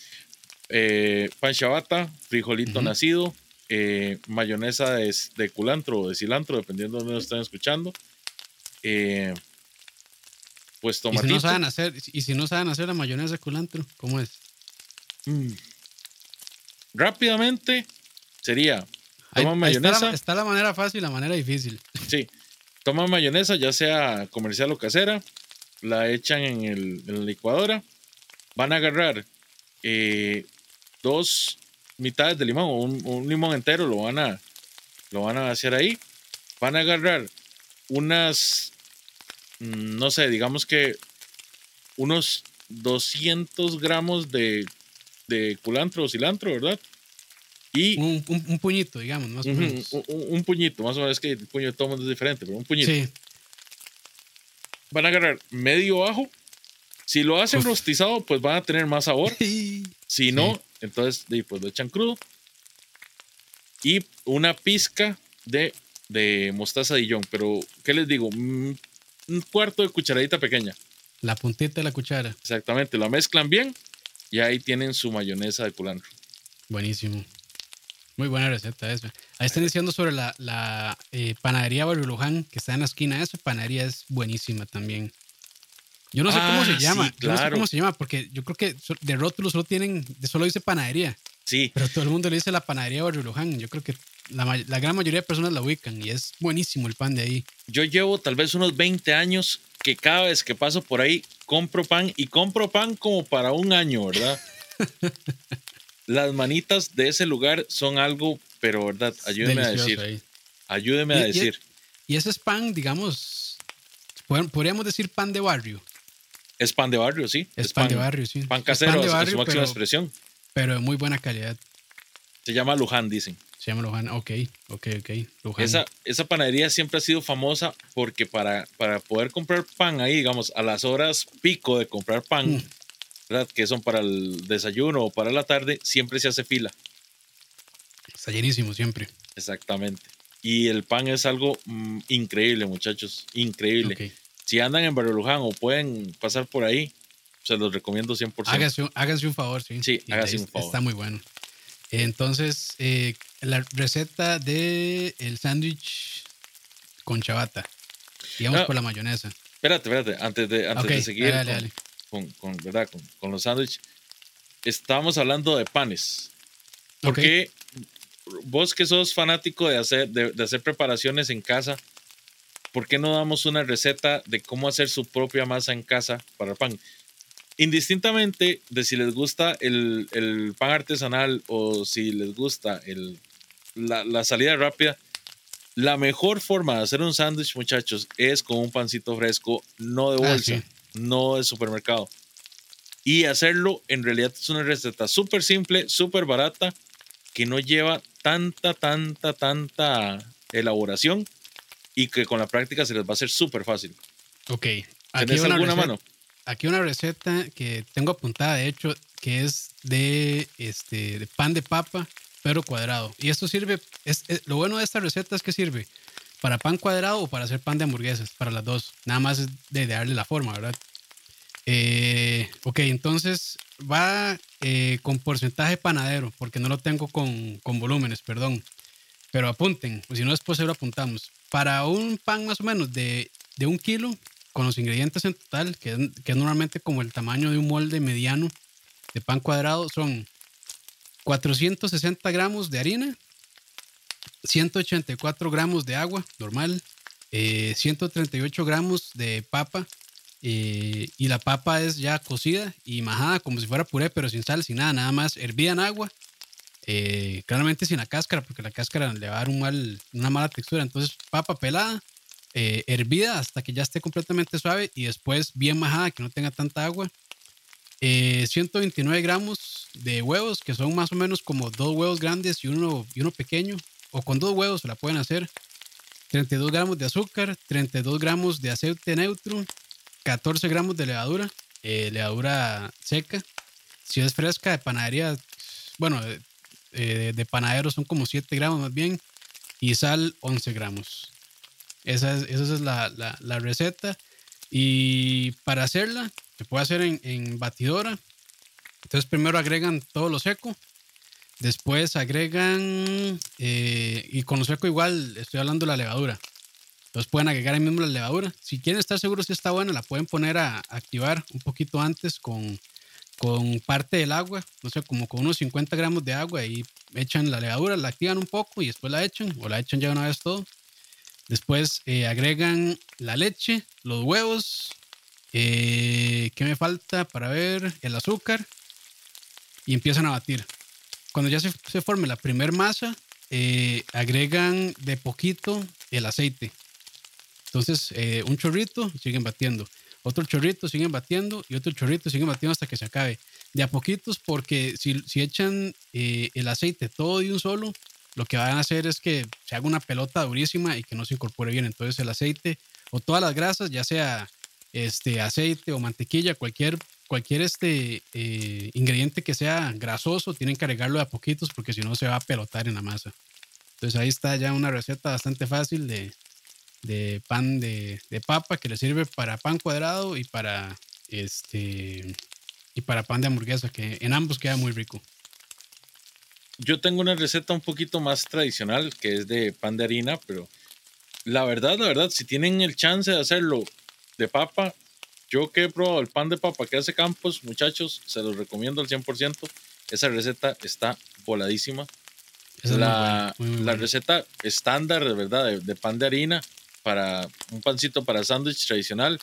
Eh, pan ciabatta, frijolito nacido, eh, mayonesa de, de culantro o de cilantro, dependiendo de dónde lo estén escuchando. Eh, pues Y si, tomatito. no saben hacer, y si no saben hacer la mayonesa de culantro, ¿cómo es? Mm. Rápidamente sería, Ahí- toma ahí está la- mayonesa, está la manera fácil y la manera difícil. sí, toma mayonesa, ya sea comercial o casera, la echan en, el, en la licuadora, van a agarrar eh, dos mitades de limón o un, un limón entero, lo van a, lo van a hacer ahí, van a agarrar unas, mm, no sé, digamos que unos 200 gramos de, de culantro o cilantro, ¿verdad? Y Un, un- un puñito, digamos, más o menos. un, puñito, más o menos, es que el puño de todo mundo es diferente, pero un puñito. Sí, Van a agarrar medio ajo. Si lo hacen Uf. rostizado, pues van a tener más sabor. Si no, entonces pues lo echan crudo. Y una pizca de, de mostaza Dijon. Pero, ¿qué les digo? Mm, Un cuarto de cucharadita pequeña. la puntita de la cuchara. Exactamente. La mezclan bien y ahí tienen su mayonesa de culantro. Buenísimo. Muy buena receta esa. Ahí están diciendo sobre la, la eh, panadería Barrio Luján, que está en la esquina. Esa panadería es buenísima también. Yo no sé cómo Ah, se llama. sí, Yo no sé cómo se llama, porque yo creo que de rótulo solo tienen, de solo dice panadería, Sí, pero todo el mundo le dice la panadería Barrio Luján. Yo creo que la, gran mayoría de personas la ubican y es buenísimo el pan de ahí. yo llevo tal vez unos 20 años que cada vez que paso por ahí compro pan y compro pan como para un año, ¿verdad? Las manitas de ese lugar son algo, pero verdad, ayúdeme a decir, ahí. ayúdeme a Y- y- decir. Y ese es pan, digamos, Podríamos decir pan de barrio. Es pan de barrio, sí. Es, pan, de barrio, sí. Pan casero, de barrio, su máxima expresión. Pero de muy buena calidad. Se llama Luján, dicen. Se llama Luján, ok, ok, ok. Luján. Esa, esa panadería siempre ha sido famosa porque para, para poder comprar pan ahí, digamos, a las horas pico de comprar pan, mm. ¿verdad? Que son para el desayuno o para la tarde, siempre se hace fila. Está llenísimo siempre. Exactamente. Y el pan es algo mm, increíble, muchachos. Increíble. Si andan en Barrio Luján o pueden pasar por ahí, se los recomiendo 100%. Háganse, háganse un favor, sí. Sí, háganse un favor. Está muy bueno. Entonces, eh, la receta de el sándwich con chabata. Digamos ah, por la mayonesa. Espérate, espérate, antes de, antes de seguir con, Con, ¿verdad? con, los sándwiches. Estábamos hablando de panes. Porque vos que sos fanático de hacer, de, hacer preparaciones en casa, ¿por qué no damos una receta de cómo hacer su propia masa en casa para el pan? Indistintamente de si les gusta el, el pan artesanal o si les gusta el, la, la, salida rápida, la mejor forma de hacer un sándwich, muchachos, es con un pancito fresco, no de ah, bolsa, no de supermercado. Y hacerlo en realidad es una receta súper simple, súper barata, que no lleva tanta, tanta, tanta elaboración y que con la práctica se les va a hacer súper fácil. Ok. Aquí una alguna mano? Aquí una receta que tengo apuntada, de hecho, que es de, este, pan de papa, pero cuadrado. Y esto sirve, es, lo bueno de esta receta es que sirve para pan cuadrado o para hacer pan de hamburguesas, para las dos. Nada más de, darle la forma, ¿verdad? Eh, ok, entonces va eh, con porcentaje panadero, porque no lo tengo con, con volúmenes, perdón. Pero apunten, o si no después se lo apuntamos. Para un pan más o menos de, de un kilo, con los ingredientes en total, que que es normalmente como el tamaño de un molde mediano de pan cuadrado, son 460 gramos de harina, 184 gramos de agua normal, 138 eh, gramos de papa, eh, y la papa es ya cocida y majada como si fuera puré, pero sin sal, sin nada, nada más hervida en agua. Eh, claramente sin la cáscara, porque la cáscara le va a dar una mala textura. Entonces, papa pelada, eh, hervida hasta que ya esté completamente suave y después bien majada, que no tenga tanta agua. 129 gramos de huevos, que son más o menos como dos huevos grandes y uno, y uno pequeño, o con dos huevos se la pueden hacer. 32 gramos de azúcar, 32 gramos de aceite neutro, 14 gramos de levadura, eh, levadura seca. Si es fresca de panadería, bueno, eh, de panadero son como 7 gramos más bien. Y sal 11 gramos. Esa es, esa es la, la, receta. Y para hacerla, se puede hacer en, en batidora. Entonces primero agregan todo lo seco. Después agregan, eh, y con lo seco igual estoy hablando de la levadura. Entonces pueden agregar ahí mismo la levadura. Si quieren estar seguros si está buena, la pueden poner a activar un poquito antes con, con parte del agua, no sé, como con unos 50 gramos de agua y echan la levadura, la activan un poco y después la echan o la echan ya una vez todo. Después eh, agregan la leche, los huevos, eh, ¿qué me falta para ver? El azúcar y empiezan a batir. Cuando ya se, se forme la primer masa, eh, agregan de poquito el aceite. Entonces, eh, un chorrito, siguen batiendo. Otro chorrito, siguen batiendo. Y otro chorrito, siguen batiendo hasta que se acabe. De a poquitos, porque si, si echan eh, el aceite todo de un solo, lo que van a hacer es que se haga una pelota durísima y que no se incorpore bien. Entonces, el aceite o todas las grasas, ya sea este aceite o mantequilla, cualquier, cualquier este, eh, ingrediente que sea grasoso, tienen que agregarlo de a poquitos porque si no se va a pelotar en la masa. Entonces ahí está ya una receta bastante fácil de, de pan de, papa que le sirve para pan cuadrado y para este y para pan de hamburguesa, que en ambos queda muy rico. Yo tengo una receta un poquito más tradicional que es de pan de harina, pero la verdad, la verdad, si tienen el chance de hacerlo de papa, yo que he probado el pan de papa que hace Campos, muchachos, se los recomiendo al 100%. Esa receta está voladísima. la, la receta estándar, de verdad, de, de, pan de harina para un pancito para sándwich tradicional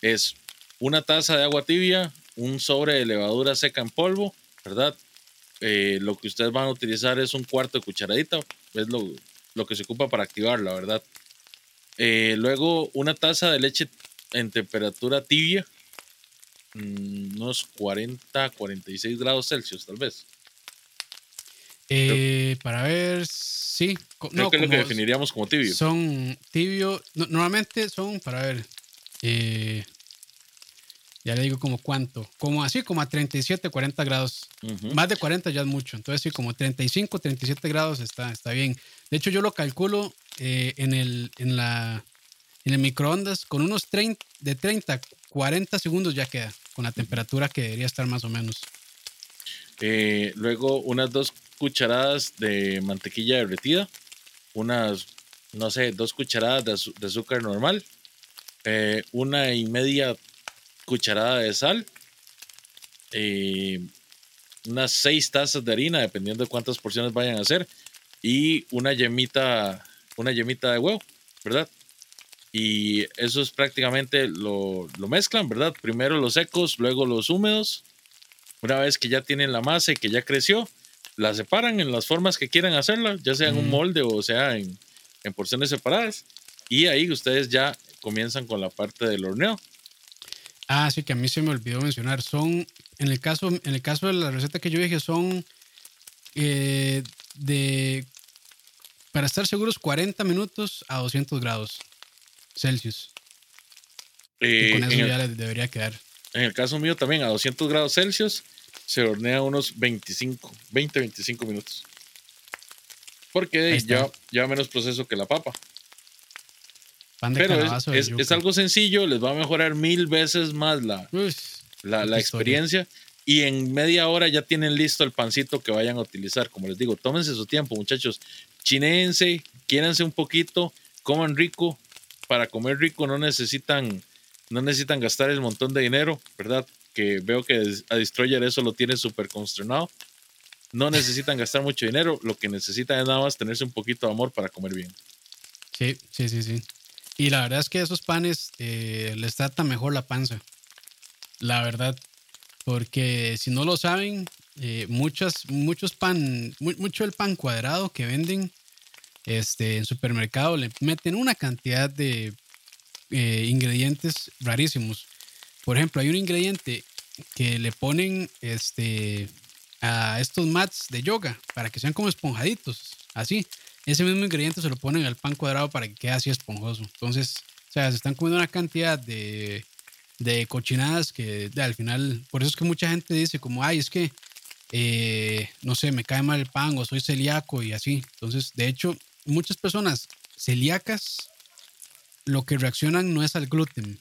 es una taza de agua tibia, un sobre de levadura seca en polvo, ¿verdad? Eh, lo que ustedes van a utilizar es un cuarto de cucharadita, es lo, lo que se ocupa para activarla, ¿verdad? Eh, luego una taza de leche en temperatura tibia, mm, unos 40, 46 grados Celsius, tal vez. Eh, para ver, sí. Creo que es lo que definiríamos como tibio. Son tibio, normalmente son, para ver, eh, ya le digo como cuánto, como así, como a 37, 40 grados. Más de 40 ya es mucho, entonces sí, como 35, 37 grados está, está bien. De hecho, yo lo calculo eh, en, el, en, la, en el microondas con unos 30, de 30, 40 segundos ya queda, con la temperatura que debería estar más o menos. luego unas dos cucharadas de mantequilla derretida, unas, no sé, dos cucharadas de, azúcar normal, eh, una y media cucharada de sal, eh, unas seis tazas de harina, dependiendo de cuántas porciones vayan a hacer, y una yemita, una yemita de huevo, ¿verdad? Y eso es prácticamente lo, lo mezclan, ¿verdad? Primero los secos, luego los húmedos. Una vez que ya tienen la masa y que ya creció, la separan en las formas que quieran hacerla, ya sea en un molde o sea en, porciones separadas. Y ahí ustedes ya comienzan con la parte del horneo. Ah, sí, que a mí se me olvidó mencionar. Son, en el caso, en el caso de la receta que yo dije, son eh, de, para estar seguros, 40 minutos a 200 grados Celsius. y con eh, eso ya debería quedar. En el caso mío también a 200 grados Celsius se hornea unos 25, 20, 25 minutos. Porque ya, ya menos proceso que la papa. Pero es, es, algo sencillo, les va a mejorar mil veces más la, la, la experiencia. Y en media hora ya tienen listo el pancito que vayan a utilizar. Como les digo, tómense su tiempo, muchachos. Chinense, quiéranse un poquito, coman rico. Para comer rico no necesitan, no necesitan gastar el montón de dinero, ¿verdad? Que veo que a Destroyer eso lo tiene súper consternado. No necesitan gastar mucho dinero, lo que necesitan es nada más tenerse un poquito de amor para comer bien. Sí, sí, sí, sí. Y la verdad es que esos panes eh, les trata mejor la panza. La verdad. Porque si no lo saben, eh, muchas, muchos pan, mucho el pan cuadrado que venden este, en supermercado le meten una cantidad de eh, ingredientes rarísimos. Por ejemplo, hay un ingrediente que le ponen este, a estos mats de yoga para que sean como esponjaditos, así. Ese mismo ingrediente se lo ponen al pan cuadrado para que quede así esponjoso. Entonces, o sea, se están comiendo una cantidad de, de cochinadas que al final, por eso es que mucha gente dice como, ay, es que, eh, no sé, me cae mal el pan o soy celíaco y así. Entonces, de hecho, muchas personas celíacas lo que reaccionan no es al gluten,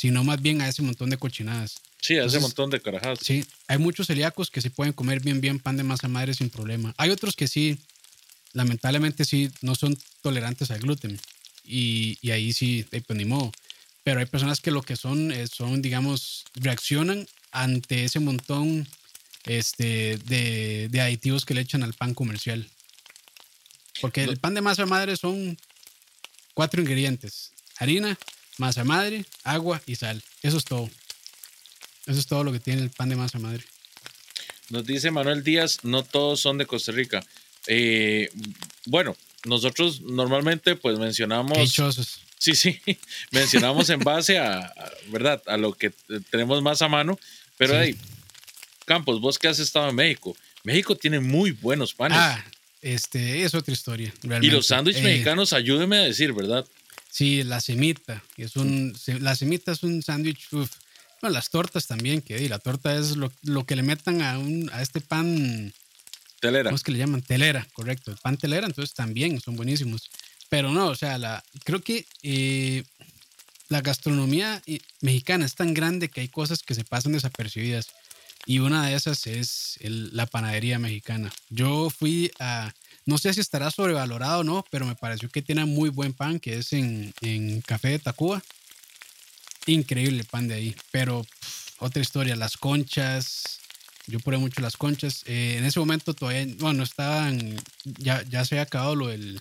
sino más bien a ese montón de cochinadas. Sí, a ese montón de carajadas. Sí, hay muchos celíacos que se pueden comer bien, bien pan de masa madre sin problema. Hay otros que sí, lamentablemente sí, no son tolerantes al gluten. Y, y ahí sí, pues ni modo. Pero hay personas que lo que son, eh, son, digamos, reaccionan ante ese montón este, de, de aditivos que le echan al pan comercial. Porque el pan de masa madre son cuatro ingredientes. Harina, masa madre, agua y sal. Eso es todo. Eso es todo lo que tiene el pan de masa madre. Nos dice Manuel Díaz, no todos son de Costa Rica. Eh, bueno, nosotros normalmente pues mencionamos... Quechosos. Sí, sí, mencionamos en base a, ¿verdad? A lo que tenemos más a mano. Pero ahí, Campos, vos que has estado en México, México tiene muy buenos panes. Ah, este, es otra historia. Y los sándwiches eh, mexicanos, ayúdeme a decir, ¿verdad? Sí, la semita. Es un, la semita es un sándwich. Bueno, las tortas también, que la torta es lo, que le metan a, un, a este pan. Telera. ¿Cómo es que le llaman? Telera, correcto. El pan telera, entonces también son buenísimos. Pero no, o sea, la, creo que eh, la gastronomía eh, mexicana es tan grande que hay cosas que se pasan desapercibidas. Y una de esas es la panadería mexicana. Yo fui a, no sé si estará sobrevalorado o no, pero me pareció que tiene muy buen pan, que es en, Café de Tacuba. Increíble pan de ahí. Pero otra historia, las conchas. Yo probé mucho las conchas. Eh, en ese momento todavía, bueno, estaban, ya, ya se había acabado lo del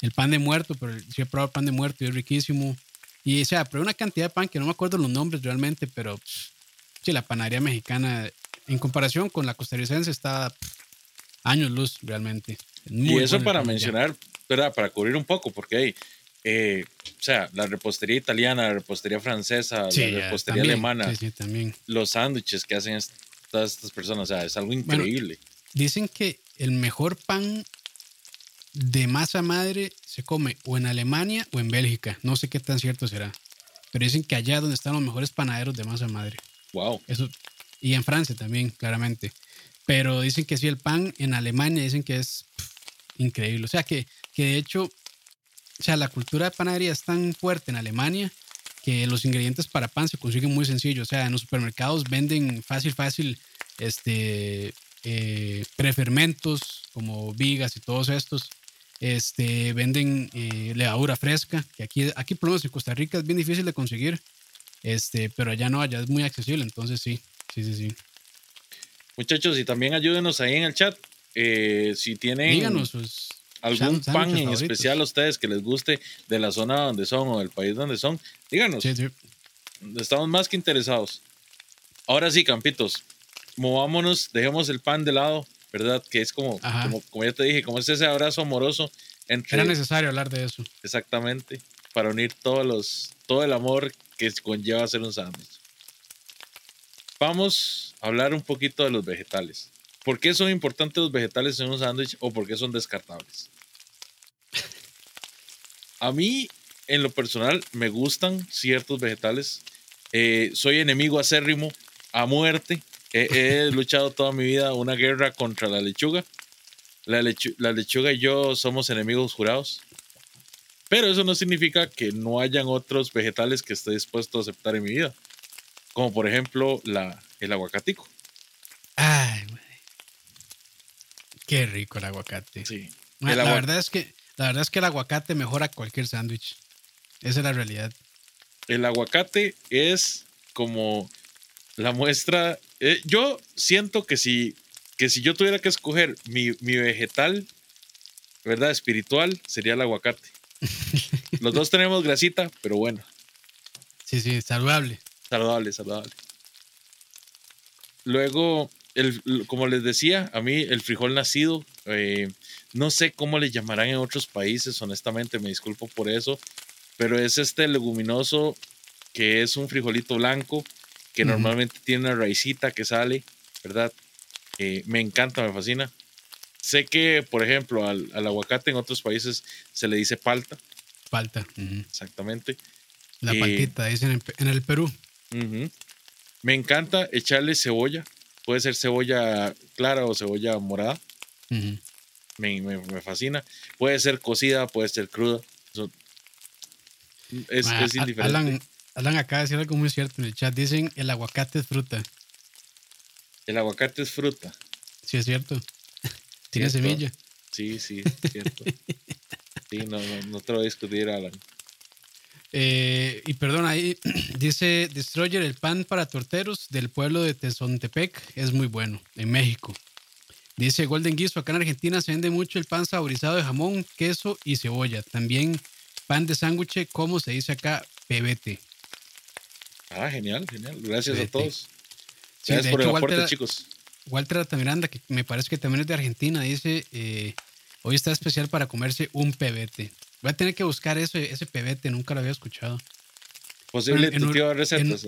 el pan de muerto, pero sí he probado el pan de muerto y es riquísimo. Y o sea, probé una cantidad de pan que no me acuerdo los nombres realmente, pero sí, la panadería mexicana, en comparación con la costarricense, está años luz realmente y eso para mencionar, ¿verdad? para cubrir un poco, porque hay eh, o sea, la repostería italiana, la repostería francesa, la repostería alemana, los sándwiches que hacen todas estas personas, o sea, es algo increíble. dicen que el mejor pan de masa madre se come o en Alemania o en Bélgica. No sé qué tan cierto será. Pero dicen que allá donde están los mejores panaderos de masa madre. Wow. Eso, y en Francia también, claramente. Pero dicen que sí, el pan en Alemania dicen que es increíble. O sea, que, que de hecho, o sea, la cultura de panadería es tan fuerte en Alemania que los ingredientes para pan se consiguen muy sencillos. O sea, en los supermercados venden fácil, fácil, este, eh, prefermentos como vigas y todos estos. Este, venden eh, levadura fresca, que aquí, aquí por lo menos en Costa Rica es bien difícil de conseguir, este, pero allá no, allá es muy accesible, entonces sí, sí, sí, sí. Muchachos, y también ayúdenos ahí en el chat. Eh, si tienen algún pan en especial a ustedes que les guste de la zona donde son o del país donde son, díganos. Estamos más que interesados. Ahora sí, campitos, movámonos, dejemos el pan de lado ¿verdad? Que es como, como, ya te dije, como es ese abrazo amoroso entre... Era necesario hablar de eso. Exactamente, para unir todos los, todo el amor que conlleva hacer un sándwich. Vamos a hablar un poquito de los vegetales. ¿Por qué son importantes los vegetales en un sándwich o por qué son descartables? A mí, en lo personal, me gustan ciertos vegetales. Eh, soy enemigo acérrimo a muerte He, luchado toda mi vida una guerra contra la lechuga. La, la lechuga y yo somos enemigos jurados. Pero eso no significa que no hayan otros vegetales que esté dispuesto a aceptar en mi vida. Como por ejemplo la, el aguacatico. Ay, Qué rico el aguacate. Sí. la, verdad es que, la verdad es que el aguacate mejora cualquier sándwich. Esa es la realidad. El aguacate es como la muestra. Eh, yo siento que si, que si yo tuviera que escoger mi, vegetal, ¿verdad? Espiritual, sería el aguacate. Los dos tenemos grasita, pero bueno. Sí, sí, saludable. Saludable, saludable. Luego, el, como les decía, a mí el frijol nacido, eh, no sé cómo le llamarán en otros países, honestamente, me disculpo por eso, pero es este leguminoso que es un frijolito blanco que normalmente tiene una raicita que sale, ¿verdad? Eh, me encanta, me fascina. Sé que, por ejemplo, al, aguacate en otros países se le dice palta. Palta. Exactamente. La eh, paltita es en el, Perú. Me encanta echarle cebolla. Puede ser cebolla clara o cebolla morada. me, fascina. Puede ser cocida, puede ser cruda. es, es, indiferente. Alan acaba de decir algo muy cierto en el chat. Dicen el aguacate es fruta. El aguacate es fruta. Sí, es cierto. Tiene semilla. Sí, sí, es cierto. sí, no, no, no te lo voy a discutir, Alan. Eh, y perdón, ahí dice Destroyer, el pan para torteros del pueblo de Tezontepec es muy bueno, en México. Dice Golden Guiso, acá en Argentina se vende mucho el pan saborizado de jamón, queso y cebolla. También pan de sándwich, como se dice acá, pebete. Ah, genial, genial. Gracias a todos. Gracias por el aporte, chicos. Walter Altamiranda, que me parece que también es de Argentina, dice, eh, hoy está especial para comerse un pebete. Voy a tener que buscar ese, ese pebete, nunca lo había escuchado. Posible tu tío recetas,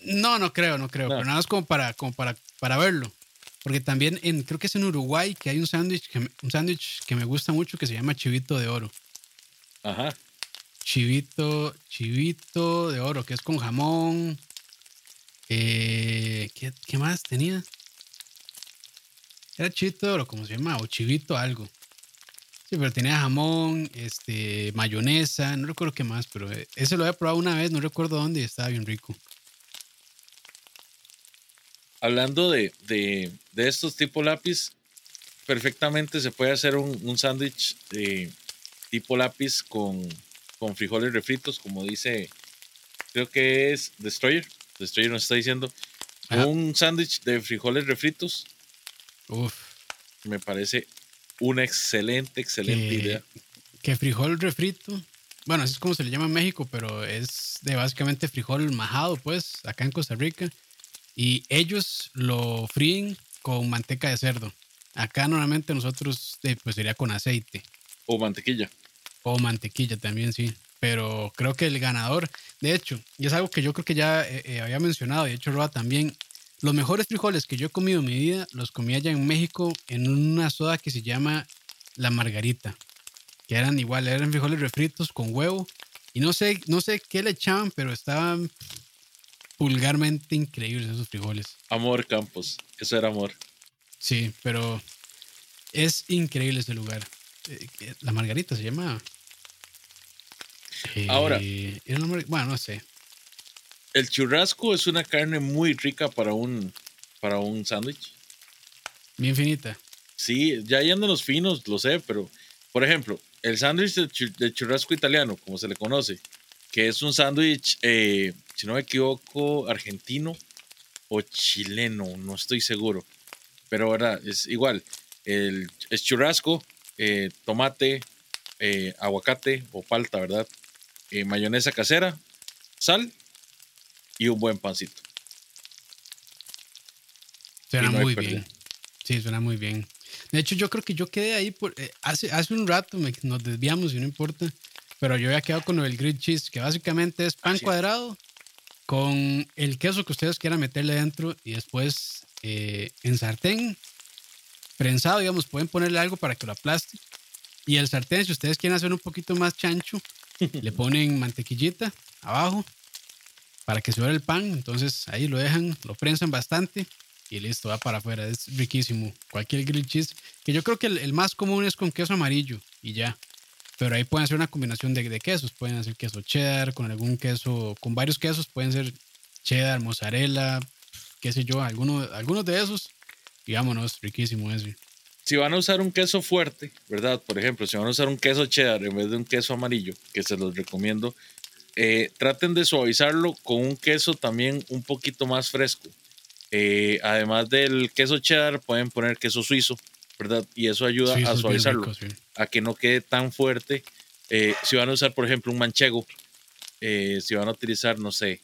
No, no creo, no creo, pero nada más como para, como para, para verlo. Porque también en, creo que es en Uruguay que hay un sándwich un sándwich que me gusta mucho que se llama chivito de oro. Ajá chivito, chivito de oro, que es con jamón. Eh, ¿qué, más tenía? Era chivito de oro, ¿cómo se llama? O chivito algo. Sí, pero tenía jamón, este, mayonesa, no recuerdo qué más, pero eh, ese lo había probado una vez, no recuerdo dónde y estaba bien rico. Hablando de, estos tipo lápiz, perfectamente se puede hacer un, un sándwich de tipo lápiz con con frijoles refritos, como dice, creo que es Destroyer. Destroyer nos está diciendo. Un sándwich de frijoles refritos. Uf. Me parece una excelente, excelente idea. Que frijol refrito. Bueno, así es como se le llama en México, pero es de básicamente frijol majado, pues, acá en Costa Rica. Y ellos lo fríen con manteca de cerdo. Acá normalmente nosotros, pues sería con aceite. O mantequilla. O mantequilla también, sí. Pero creo que el ganador, de hecho, y es algo que yo creo que ya eh, eh, había mencionado, y de hecho Roa también, los mejores frijoles que yo he comido en mi vida los comí allá en México en una soda que se llama La Margarita, que eran igual, eran frijoles refritos con huevo, y no sé, no sé qué le echaban, pero estaban vulgarmente increíbles esos frijoles. Amor Campos, eso era amor. Sí, pero es increíble ese lugar. Eh, La Margarita se llama. Ahora. Eh, mar- bueno, no sé. El churrasco es una carne muy rica para un, para un sándwich. Bien finita. Sí, ya yéndonos finos, lo sé, pero por ejemplo, el sándwich de, chu- de churrasco italiano, como se le conoce, que es un sándwich, eh, si no me equivoco, argentino o chileno, no estoy seguro, pero verdad, es igual, el, es churrasco, eh, tomate, eh, aguacate o palta, ¿verdad? Mayonesa casera, sal y un buen pancito. Suena no muy bien. Sí, suena muy bien. De hecho, yo creo que yo quedé ahí por. eh, hace, hace un rato me- nos desviamos y no importa. Pero yo había quedado con el grilled cheese, que básicamente es pan Así es. cuadrado con el queso que ustedes quieran meterle dentro y después eh, en sartén, prensado, digamos, pueden ponerle algo para que lo aplaste. Y el sartén, si ustedes quieren hacer un poquito más chancho, le ponen mantequillita abajo para que se el pan. Entonces ahí lo dejan, lo prensan bastante y listo, va para afuera. Es riquísimo. Cualquier grilled cheese, que yo creo que el, más común es con queso amarillo y ya. Pero ahí pueden hacer una combinación de, de quesos. Pueden hacer queso cheddar con algún queso, con varios quesos. Pueden ser cheddar, mozzarella, qué sé yo, alguno, algunos de esos. Y vámonos, riquísimo ese. si van a usar un queso fuerte, ¿verdad? Por ejemplo, si van a usar un queso cheddar en vez de un queso amarillo, que se los recomiendo, eh, traten de suavizarlo con un queso también un poquito más fresco. Eh, además del queso cheddar, pueden poner queso suizo, ¿verdad? Y eso ayuda a suavizarlo, rico, sí. a que no quede tan fuerte. Eh, si van a usar, por ejemplo, un manchego, eh, si van a utilizar, no sé,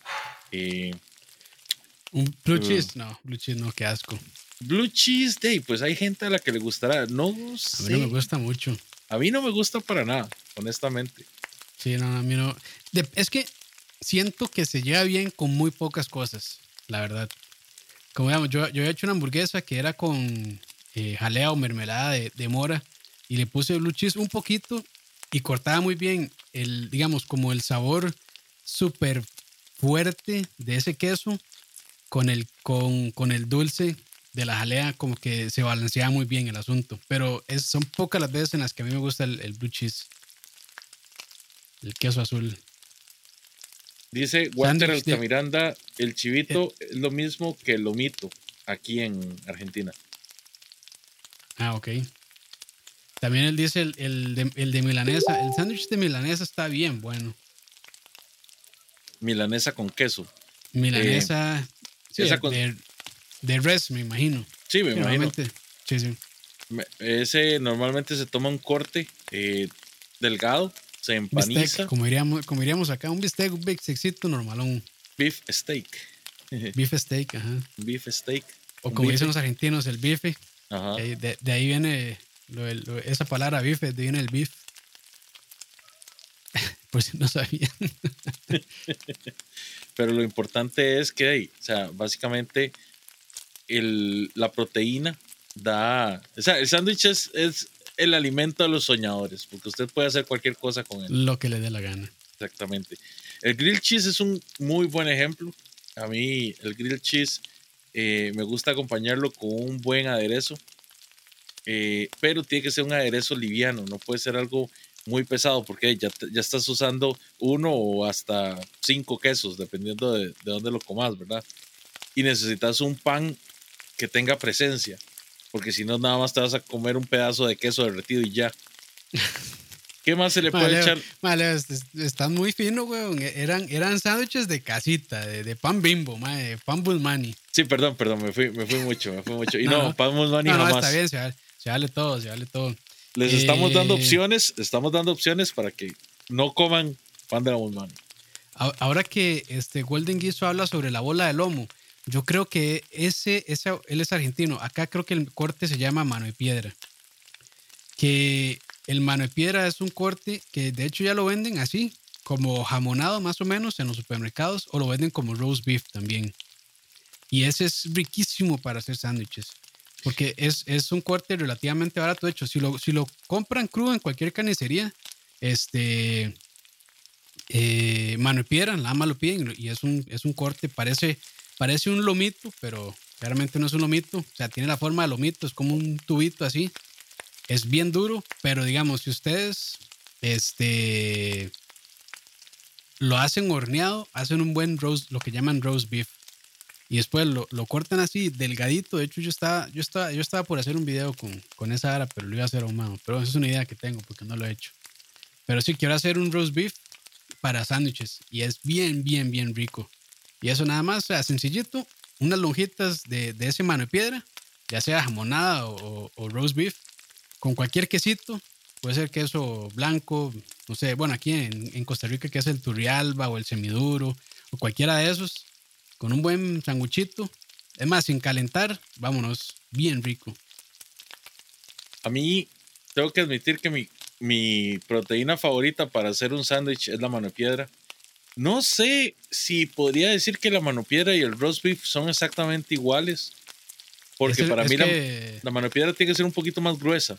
Un blue Uh. cheese, no, blue cheese no, qué asco. blue cheese day, pues hay gente a la que le gustará. No A mí sé. no me gusta mucho. A mí no me gusta para nada, honestamente. Sí, no, a mí no. De- es que siento que se lleva bien con muy pocas cosas, la verdad. Como digamos, yo, yo había hecho una hamburguesa que era con eh, jalea o mermelada de, de mora y le puse blue cheese un poquito y cortaba muy bien el, digamos, como el sabor súper fuerte de ese queso con el, con, con el dulce de la jalea, como que se balanceaba muy bien el asunto. Pero es, son pocas las veces en las que a mí me gusta el, el blue cheese. El queso azul. Dice Walter de- Altamiranda, el chivito es lo mismo que el lomito aquí en Argentina. Ah, ok. También él dice el, el de, el de milanesa. El sándwich de milanesa está bien bueno. Milanesa con queso. Milanesa. sí, Eh, esa de, con- de- de res, me imagino. Sí, me Sí, imagino. normalmente. Sí, sí. Ese normalmente se toma un corte eh, delgado, se empaniza. Bistec, como diríamos, como diríamos acá, un bistec, un bistecito normalón. Beef steak. Beef steak, ajá. Beef steak. O como dicen los argentinos, el bife. Ajá. De, de ahí viene lo del- lo- esa palabra bife, de ahí viene el beef. Por si no sabían. Pero lo importante es que, hey, o sea, básicamente el, la proteína da. O sea, el sándwich es, es el alimento de los soñadores, porque usted puede hacer cualquier cosa con él. Lo que le dé la gana. Exactamente. El grilled cheese es un muy buen ejemplo. A mí, el grilled cheese eh, me gusta acompañarlo con un buen aderezo, eh, pero tiene que ser un aderezo liviano, no puede ser algo muy pesado porque ya, ya estás usando uno o hasta cinco quesos, dependiendo de, de dónde lo comas, ¿verdad? Y necesitas un pan que tenga presencia, porque si no, nada más te vas a comer un pedazo de queso derretido y ya. ¿Qué más se le puede echar? están muy fino, weón. Eran, eran sándwiches de casita, de, de pan bimbo, de pan Bulmani. Sí, perdón, perdón, me fui, me fui mucho, me fui mucho. Y No, no, no. Pan Musmani No, no, jamás. está bien, se vale, se vale todo, se vale todo. Les estamos dando Eh, opciones, estamos dando opciones para que no coman pan de la Musmani. A- Ahora que este Golden Guiso habla sobre la bola de lomo, yo creo que ese, ese, él es argentino. Acá creo que el corte se llama mano de piedra. Que el mano de piedra es un corte que de hecho ya lo venden así, como jamonado más o menos en los supermercados, o lo venden como roast beef también. Y ese es riquísimo para hacer sándwiches. Porque es, es, un corte relativamente barato. De hecho, si lo, si lo compran crudo en cualquier carnicería, este, eh, mano y piedra, la ama lo piden y es un, es un corte, parece, parece un lomito, pero claramente no es un lomito. O sea, tiene la forma de lomito, es como un tubito así. Es bien duro, pero digamos, si ustedes este, lo hacen horneado, hacen un buen roast, lo que llaman roast beef. Y después lo, cortan así, delgadito. De hecho, yo estaba, yo estaba, yo estaba por hacer un video con, con esa ara, pero lo iba a hacer ahumado. Pero es una idea que tengo porque no lo he hecho. Pero sí quiero hacer un roast beef para sándwiches y es bien, bien, bien rico. Y eso nada más, o sencillito, unas lonjitas de, de ese mano de piedra, ya sea jamonada o, roast beef, con cualquier quesito, puede ser queso blanco, no sé, bueno, aquí en, en, Costa Rica que es el turrialba o el semiduro, o cualquiera de esos, con un buen sanguchito, es más, sin calentar, vámonos, bien rico. A mí, tengo que admitir que mi, mi proteína favorita para hacer un sándwich es la mano piedra. No sé si podría decir que la mano piedra y el roast beef son exactamente iguales. Porque para mí la, mano piedra tiene que ser un poquito más gruesa.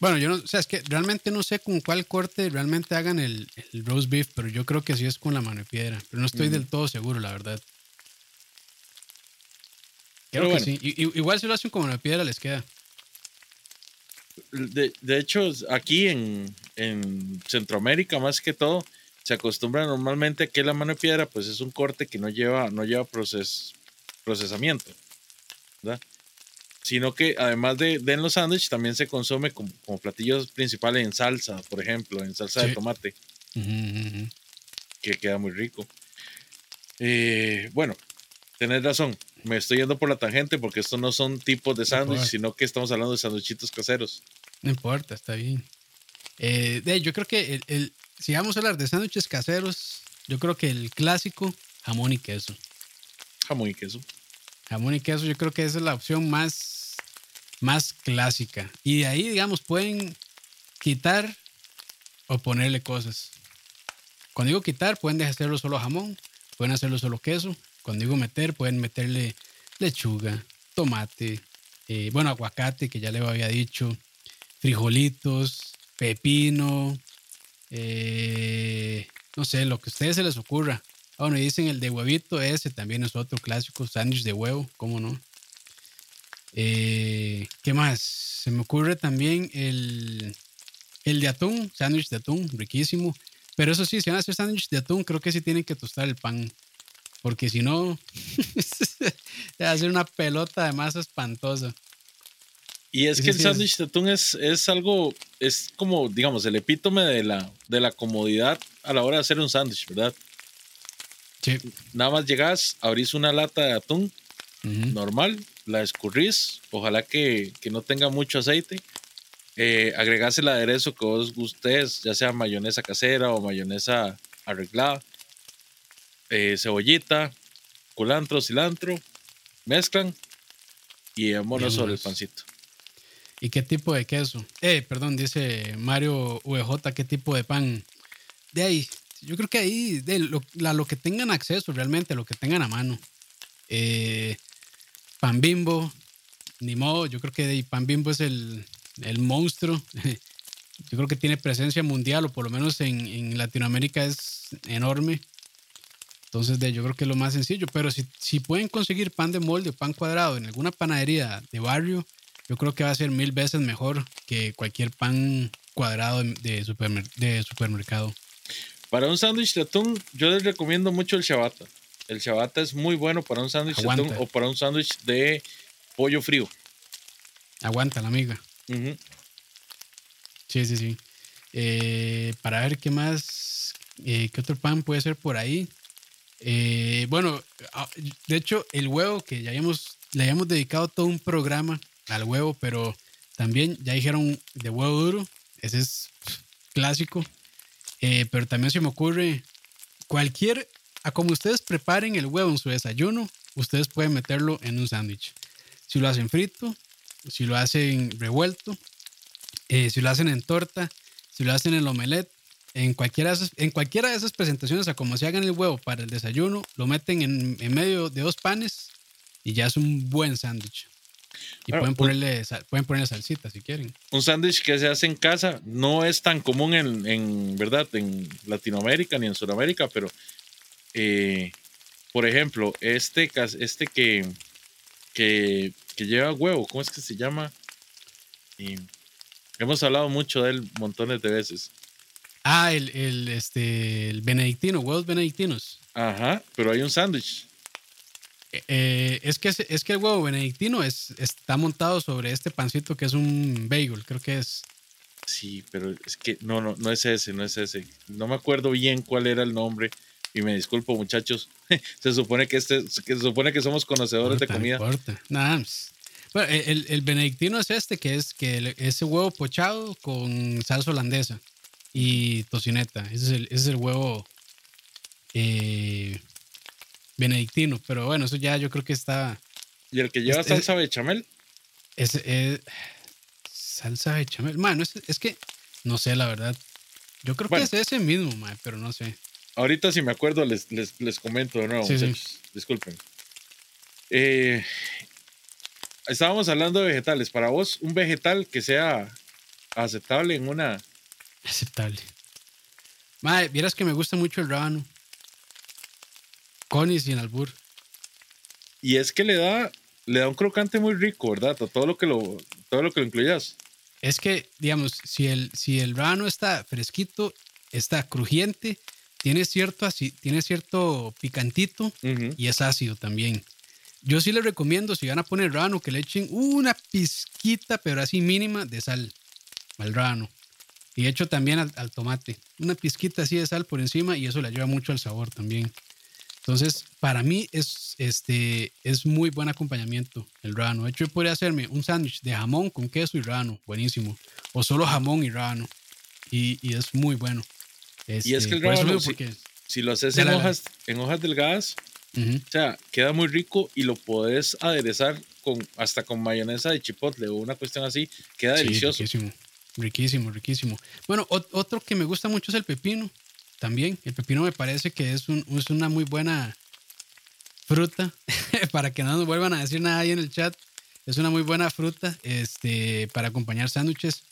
Bueno, yo no, o sea, es que realmente no sé con cuál corte realmente hagan el, roast beef, pero yo creo que sí es con la mano piedra. Pero no estoy del todo seguro, la verdad. Creo que sí. igual si lo hacen con mano piedra les queda. De, de hecho, aquí en, en, Centroamérica, más que todo, se acostumbra normalmente a que la mano de piedra, pues es un corte que no lleva, no lleva proces, procesamiento, ¿verdad? Sino que además de, de en los sándwiches, también se consume como, como, platillos principales en salsa, por ejemplo, en salsa de tomate, que queda muy rico. Eh, bueno, tenés razón me estoy yendo por la tangente porque estos no son tipos de sándwich, sino que estamos hablando de sándwichitos caseros. No importa, está bien. Eh, yo creo que el, si vamos a hablar de sándwiches caseros, yo creo que el clásico, jamón y queso. Jamón y queso. Jamón y queso, yo creo que esa es la opción más, más clásica. Y de ahí, digamos, pueden quitar o ponerle cosas. Cuando digo quitar, pueden dejar hacerlo solo jamón, pueden hacerlo solo queso, cuando digo meter, pueden meterle lechuga, tomate, eh, bueno, aguacate, que ya le había dicho, frijolitos, pepino, eh, no sé, lo que a ustedes se les ocurra. Ah, bueno, dicen el de huevito, ese también es otro clásico, sándwich de huevo, ¿cómo no? Eh, ¿Qué más? Se me ocurre también el, el de atún, sándwich de atún, riquísimo. Pero eso sí, si van a hacer sándwich de atún, creo que sí tienen que tostar el pan. Porque si no, va a una pelota de espantosa. Y es que el sándwich de atún es, es algo, es como, digamos, el epítome de la, de la comodidad a la hora de hacer un sándwich, ¿verdad? Sí. Nada más llegas, abrís una lata de atún normal, la escurrís, ojalá que, que no tenga mucho aceite. Eh, agregás el aderezo que vos gustes, ya sea mayonesa casera o mayonesa arreglada. Eh, cebollita, culantro, cilantro, mezclan y vámonos sobre el pancito. ¿Y qué tipo de queso? Eh, perdón, dice Mario VJ, ¿qué tipo de pan? De ahí, yo creo que ahí, de lo, lo que tengan acceso realmente, lo que tengan a mano. Eh, pan bimbo, ni modo, yo creo que de pan bimbo es el, el monstruo. yo creo que tiene presencia mundial, o por lo menos en, en Latinoamérica es enorme. Entonces, de, yo creo que es lo más sencillo. Pero si, si pueden conseguir pan de molde o pan cuadrado en alguna panadería de barrio, yo creo que va a ser mil veces mejor que cualquier pan cuadrado de, de supermercado. Para un sándwich de atún, yo les recomiendo mucho el chabata. El chabata es muy bueno para un sándwich de atún o para un sándwich de pollo frío. Aguanta la amiga. Sí, sí, sí. Eh, para ver qué más, eh, qué otro pan puede ser por ahí. Eh, bueno, ah, de hecho, el huevo, que ya habíamos, le habíamos dedicado todo un programa al huevo, pero también ya dijeron de huevo duro, ese es clásico. Eh, pero también se me ocurre cualquier, a como ustedes preparen el huevo en su desayuno, ustedes pueden meterlo en un sándwich. Si lo hacen frito, si lo hacen revuelto, eh, si lo hacen en torta, si lo hacen en omelette, en cualquiera, esas, en cualquiera de esas presentaciones, a como se hagan el huevo para el desayuno, lo meten en, en medio de dos panes y ya es un buen sándwich. Y Bueno, pueden, ponerle, sal- pueden ponerle salsita si quieren. Un sándwich que se hace en casa no es tan común en, en verdad, en Latinoamérica ni en Sudamérica, pero eh, por ejemplo, este, este que, que, que lleva huevo, ¿cómo es que se llama? Y hemos hablado mucho de él montones de veces. Ah, el, el, este, el benedictino, huevos benedictinos. Ajá, pero hay un sándwich. Eh, es, que, es que el huevo benedictino es, está montado sobre este pancito que es un bagel, creo que es. Sí, pero es que no, no, no es ese, no es ese. No me acuerdo bien cuál era el nombre y me disculpo, muchachos. se supone que este, que se supone que somos conocedores de comida. importa. Nada, pues. Bueno, el, el benedictino es este, que es que el- ese huevo pochado con salsa holandesa y tocineta. Ese es el, ese es el huevo eh, benedictino. Pero bueno, eso ya yo creo que está. Y el que lleva Este- salsa bechamel, Es, es- salsa bechamel. Man, no es, es que no sé, la verdad. Yo creo Bueno. que es ese mismo, man, pero no sé. ahorita si me acuerdo les, les, les comento de nuevo, Sí, sí. muchachos. Disculpen. Eh, estábamos hablando de vegetales. Para vos, un vegetal que sea aceptable en una... Aceptable. Madre, vieras que me gusta mucho el rábano. Con y sin albur. Y es que le da, le da un crocante muy rico, ¿verdad? A todo lo que lo, todo lo que lo incluyas. Es que, digamos, si el, si el rábano está fresquito, está crujiente, tiene cierto, así, tiene cierto picantito y es ácido también. Yo sí les recomiendo, si van a poner rábano, que le echen una pizquita, pero así mínima, de sal al rábano. Y hecho también al, al tomate. Una pizquita así de sal por encima y eso le ayuda mucho al sabor también. Entonces, para mí es, este, es muy buen acompañamiento el rábano. De hecho, yo podría hacerme un sándwich de jamón con queso y rábano, buenísimo. O solo jamón y rábano. Y, y es muy bueno. Y es que el eso rábano, porque- Si lo haces en la- hojas, en hojas delgadas, o sea, queda muy rico y lo podés aderezar con, hasta con mayonesa de chipotle o una cuestión así. Queda Sí, delicioso. riquísimo, riquísimo, riquísimo. Bueno, ot- otro que me gusta mucho es el pepino. También, el pepino me parece que es, un- es una muy buena fruta, para que no nos vuelvan a decir nada ahí en el chat. Es una muy buena fruta este, para acompañar sándwiches.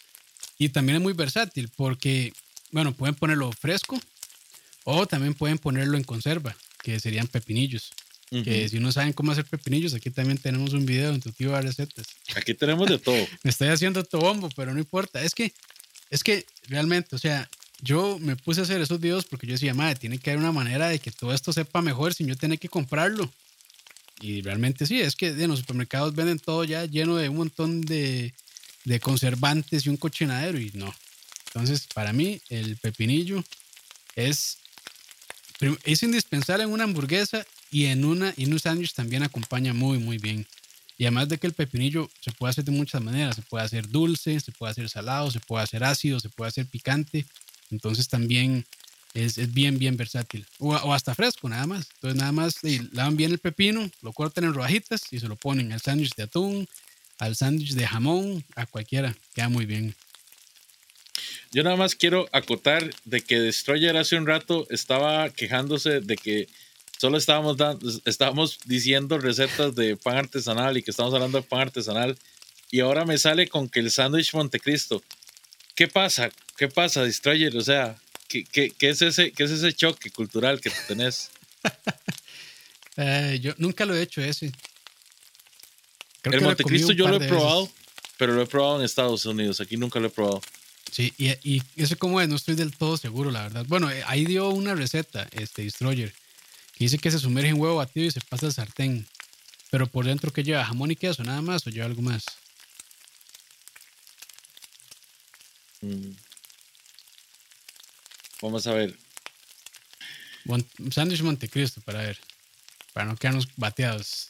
Y también es muy versátil porque, bueno, pueden ponerlo fresco o también pueden ponerlo en conserva, que serían pepinillos. Que si no saben cómo hacer pepinillos, aquí también tenemos un video en tu tío de recetas. Aquí tenemos de todo. Me estoy haciendo tobombo, pero no importa. Es que, es que realmente, o sea, yo me puse a hacer esos videos porque yo decía, madre, tiene que haber una manera de que todo esto sepa mejor sin yo tener que comprarlo. Y realmente sí, es que en los supermercados venden todo ya lleno de un montón de, de conservantes y un cochinadero y no. Entonces, para mí, el pepinillo es, es indispensable en una hamburguesa y en, una, y en un sándwich también acompaña muy, muy bien. Y además de que el pepinillo se puede hacer de muchas maneras. Se puede hacer dulce, se puede hacer salado, se puede hacer ácido, se puede hacer picante. Entonces también es, es bien, bien versátil. O, hasta fresco, nada más. Entonces nada más y lavan bien el pepino, lo cortan en rodajitas y se lo ponen al sándwich de atún, al sándwich de jamón, a cualquiera. Queda muy bien. Yo nada más quiero acotar de que Destroyer hace un rato estaba quejándose de que solo estábamos, dando, estábamos diciendo recetas de pan artesanal y que estamos hablando de pan artesanal. Y ahora me sale con que el sándwich Montecristo. ¿Qué pasa? ¿Qué pasa, Destroyer? O sea, ¿qué, qué, qué es, ese, qué es ese choque cultural que tenés? Eh, yo nunca lo he hecho ese. Creo el Montecristo yo lo he veces. probado, pero lo he probado en Estados Unidos. Aquí nunca lo he probado. Sí, y, y eso como es, no estoy del todo seguro, la verdad. Bueno, eh, ahí dio una receta, este Destroyer, que dice que se sumerge en huevo batido y se pasa al sartén. Pero por dentro que lleva jamón y queso, nada más, o lleva algo más. Mm. Vamos a ver. Sándwich Montecristo, para ver. Para no quedarnos bateados.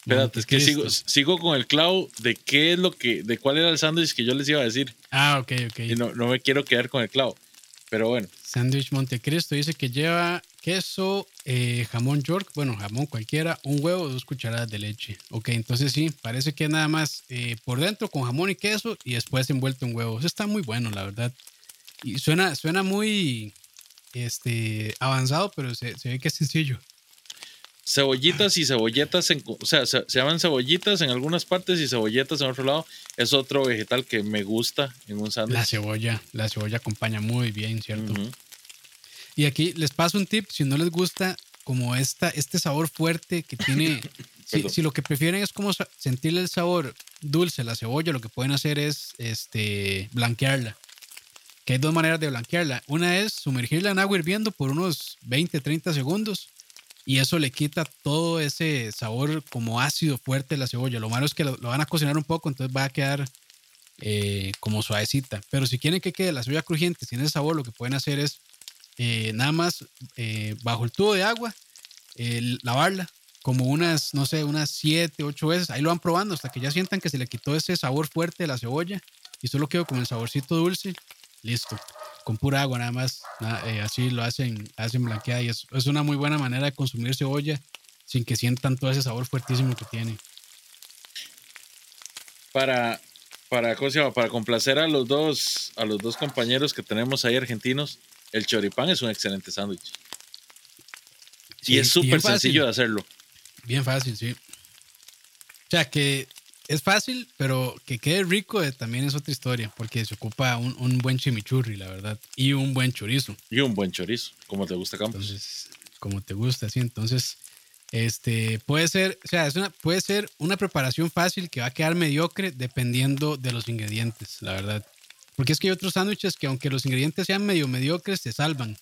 Espérate, es que sigo, sigo con el clavo de qué es lo que, de cuál era el sándwich que yo les iba a decir. Ah, ok, ok. Y no, no me quiero quedar con el clavo. Pero bueno, Sándwich Montecristo dice que lleva queso, eh, jamón York, bueno, jamón cualquiera, un huevo, dos cucharadas de leche. Ok, entonces sí, parece que nada más eh, por dentro con jamón y queso y después envuelto en huevo. Eso está muy bueno, la verdad. Y suena, suena muy este, avanzado, pero se, se ve que es sencillo. Cebollitas y cebolletas, en, o sea, se, se, llaman cebollitas en algunas partes y cebolletas en otro lado. Es otro vegetal que me gusta en un sándwich. La cebolla, la cebolla acompaña muy bien, ¿cierto? Uh -huh. Y aquí les paso un tip, si no les gusta como esta, este sabor fuerte que tiene, si, si, lo que prefieren es como sentirle el sabor dulce a la cebolla, lo que pueden hacer es este, blanquearla. Que hay dos maneras de blanquearla. Una es sumergirla en agua hirviendo por unos 20, 30 segundos y eso le quita todo ese sabor como ácido fuerte de la cebolla. Lo malo es que lo, van a cocinar un poco, entonces va a quedar eh, como suavecita. Pero si quieren que quede la cebolla crujiente sin ese sabor, lo que pueden hacer es eh, nada más eh, bajo el tubo de agua, lavarla como unas, no sé, unas 7, 8 veces. Ahí lo van probando hasta que ya sientan que se le quitó ese sabor fuerte de la cebolla y solo quedó con el saborcito dulce. Listo con pura agua nada más. Eh, así lo hacen, hacen blanqueada y es, es, una muy buena manera de consumir cebolla sin que sientan todo ese sabor fuertísimo que tiene. Para, para, ¿cómo se llama? para complacer a los dos, a los dos compañeros que tenemos ahí argentinos, el choripán es un excelente sándwich. Sí, y es súper sencillo de hacerlo. Bien fácil, sí. O sea que es fácil, pero que quede rico eh, también es otra historia, porque se ocupa un, un, buen chimichurri, la verdad, y un buen chorizo. Y un buen chorizo, como te gusta, Campos. Entonces, como te gusta, sí. Entonces, este, puede ser, o sea, es una, puede ser una preparación fácil que va a quedar mediocre dependiendo de los ingredientes, la verdad. Porque es que hay otros sándwiches que aunque los ingredientes sean medio mediocres, se salvan.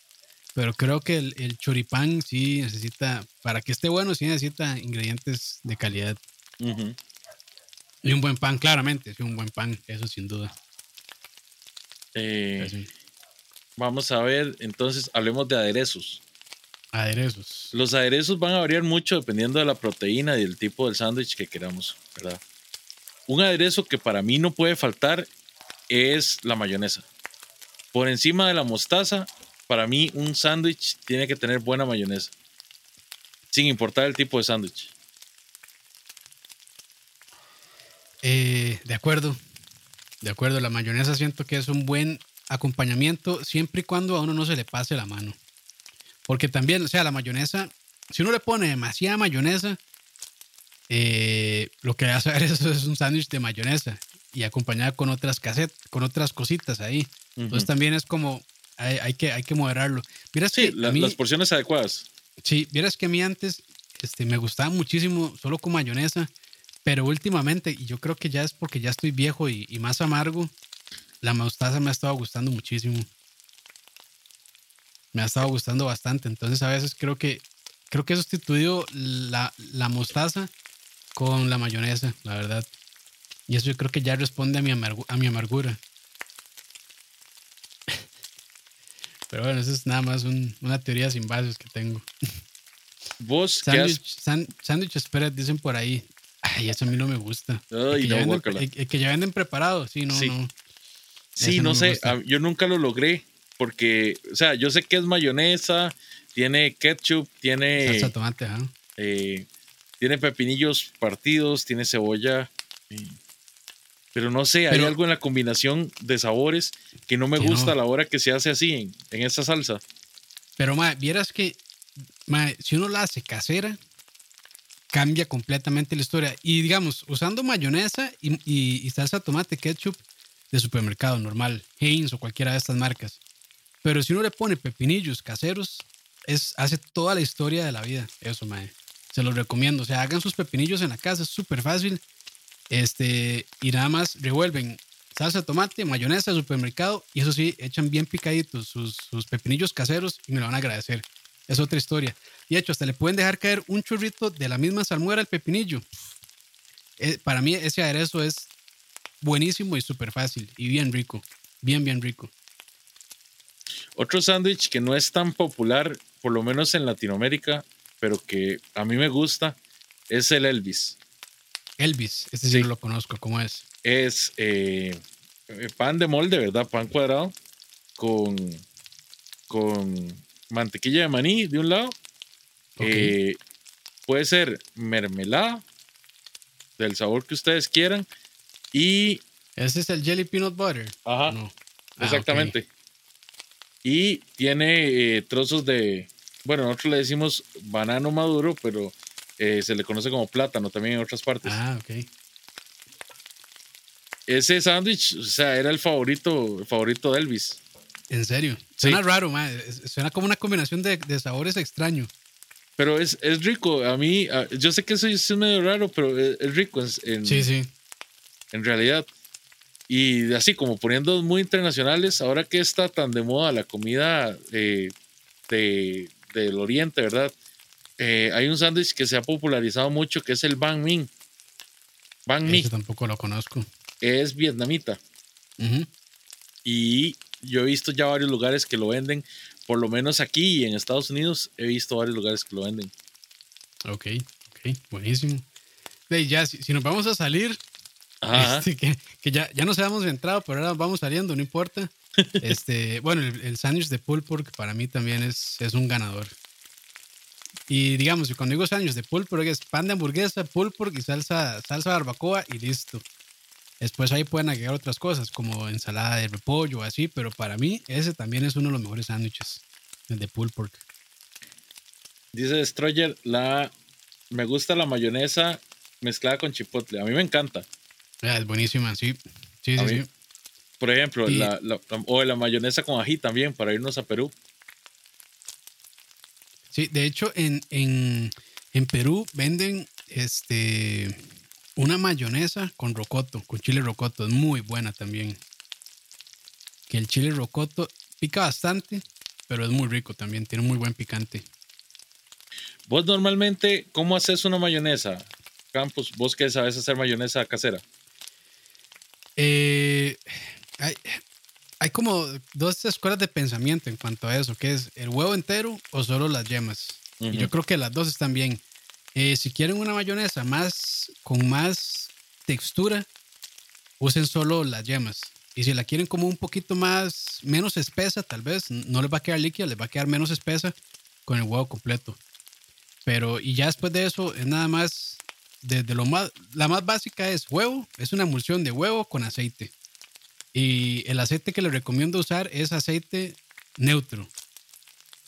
Pero creo que el, el choripán sí necesita, para que esté bueno, sí necesita ingredientes de calidad. Uh -huh. Y un buen pan, claramente, sí, un buen pan, eso sin duda. Eh, vamos a ver, entonces hablemos de aderezos. Aderezos. Los aderezos van a variar mucho dependiendo de la proteína y del tipo del sándwich que queramos, ¿verdad? Un aderezo que para mí no puede faltar es la mayonesa. Por encima de la mostaza, para mí un sándwich tiene que tener buena mayonesa. Sin importar el tipo de sándwich. Eh, de acuerdo, de acuerdo. La mayonesa siento que es un buen acompañamiento siempre y cuando a uno no se le pase la mano. Porque también, o sea, la mayonesa, si uno le pone demasiada mayonesa, eh, lo que va a hacer es, es un sándwich de mayonesa y acompañada con otras casetas, con otras cositas ahí. Uh -huh. Entonces también es como, hay, hay, que, hay que moderarlo. Vieras sí, que la, mí, las porciones adecuadas. Sí, vieras que a mí antes este, me gustaba muchísimo solo con mayonesa pero últimamente, y yo creo que ya es porque ya estoy viejo y, y, más amargo, la mostaza me ha estado gustando muchísimo. Me ha estado gustando bastante. Entonces a veces creo que creo que he sustituido la, la mostaza con la mayonesa, la verdad. Y eso yo creo que ya responde a mi, amargu a mi amargura. Pero bueno, eso es nada más un, una teoría sin bases que tengo. ¿Vos sándwich, has... sándwich dicen por ahí. Ay, eso a mí no me gusta. Ay, el, que no, ya venden, el, el, que ya venden preparado, sí, no, sí. no. Sí, no, no sé, yo nunca lo logré porque, o sea, yo sé que es mayonesa, tiene ketchup, tiene... Salsa tomate. Eh, tiene pepinillos partidos, tiene cebolla. Eh, pero no sé, pero, hay algo en la combinación de sabores que no me que gusta no. a la hora que se hace así, en, en esa salsa. Pero, ma, vieras que, ma, si uno la hace casera, cambia completamente la historia. Y digamos, usando mayonesa y, y, y salsa tomate, ketchup de supermercado normal, Heinz o cualquiera de estas marcas. Pero si uno le pone pepinillos caseros, es, hace toda la historia de la vida. Eso, mae. Se los recomiendo. O sea, hagan sus pepinillos en la casa, es súper fácil. Este, y nada más revuelven salsa de tomate, mayonesa de supermercado y eso sí, echan bien picaditos sus, sus pepinillos caseros y me lo van a agradecer. Es otra historia. Y de hecho, hasta le pueden dejar caer un churrito de la misma salmuera al pepinillo. Eh, para mí ese aderezo es buenísimo y súper fácil y bien rico. Bien, bien rico. Otro sándwich que no es tan popular, por lo menos en Latinoamérica, pero que a mí me gusta, es el Elvis. Elvis, este sí, sí lo conozco, ¿cómo es? Es eh, pan de molde, ¿verdad? Pan cuadrado con, con mantequilla de maní de un lado. Eh, puede ser mermelada del sabor que ustedes quieran. Y. Ese es el Jelly Peanut Butter. Ajá. No. Ah, Exactamente. Y tiene eh, trozos de. Bueno, nosotros le decimos banano maduro, pero eh, se le conoce como plátano también en otras partes. Ah, ok. Ese sándwich, o sea, era el favorito, el favorito de Elvis. En serio. Sí. Suena raro, ma. Es- Suena como una combinación de, de sabores extraño. Pero es, es rico. A mí, yo sé que eso es medio raro, pero es, es rico en, Sí, sí. en realidad. Y así como poniendo muy internacionales, ahora que está tan de moda la comida eh, de, del oriente, ¿verdad? Eh, hay un sándwich que se ha popularizado mucho que es el banh mi. Banh mi Ese tampoco lo conozco. es vietnamita Ujú. y yo he visto ya varios lugares que lo venden, por lo menos aquí y en Estados Unidos he visto varios lugares que lo venden. Ok, ok. Buenísimo. De, ya, si, si nos vamos a salir, este, que, que ya, ya nos habíamos entrado, pero ahora vamos saliendo, no importa. Este, bueno, el, el sándwich de pulled pork para mí también es, es un ganador. Y digamos, cuando digo sándwich de pulled pork es pan de hamburguesa, pulled pork y salsa, salsa barbacoa y listo. Después ahí pueden agregar otras cosas como ensalada de repollo o así, pero para mí ese también es uno de los mejores sándwiches, el de pulled pork. Dice Destroyer, la, me gusta la mayonesa mezclada con chipotle. A mí me encanta. Ah, es buenísima, sí. Sí, A sí, mí- sí. Por ejemplo, Y- la, la- o la mayonesa con ají también para irnos a Perú. Sí, de hecho, en, en, en Perú venden este una mayonesa con rocoto, con chile rocoto. Es muy buena también. Que el chile rocoto pica bastante, pero es muy rico también. Tiene muy buen picante. Vos normalmente, ¿cómo haces una mayonesa? Campos, vos que sabes hacer mayonesa casera. Eh, hay, hay como dos escuelas de pensamiento en cuanto a eso, que es el huevo entero o solo las yemas. Y yo creo que las dos están bien. Eh, si quieren una mayonesa más con más textura, usen solo las yemas. Y si la quieren como un poquito más, menos espesa, tal vez, no les va a quedar líquida, les va a quedar menos espesa con el huevo completo. Pero, y ya después de eso, es nada más, desde lo más, la más básica es huevo, es una emulsión de huevo con aceite. Y el aceite que les recomiendo usar es aceite neutro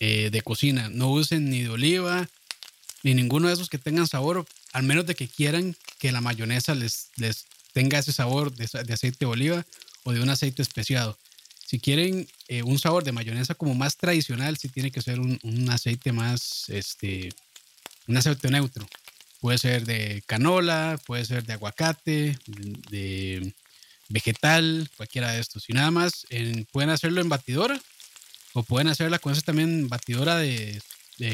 eh, de cocina. No usen ni de oliva, ni ninguno de esos que tengan sabor, al menos de que quieran que la mayonesa les, les tenga ese sabor de, de aceite de oliva o de un aceite especiado. Si quieren eh, un sabor de mayonesa como más tradicional, sí tiene que ser un, un aceite más, este, un aceite neutro. Puede ser de canola, puede ser de aguacate, de vegetal, cualquiera de estos. Y nada más, en- pueden hacerlo en batidora o pueden hacerla con esa también batidora de,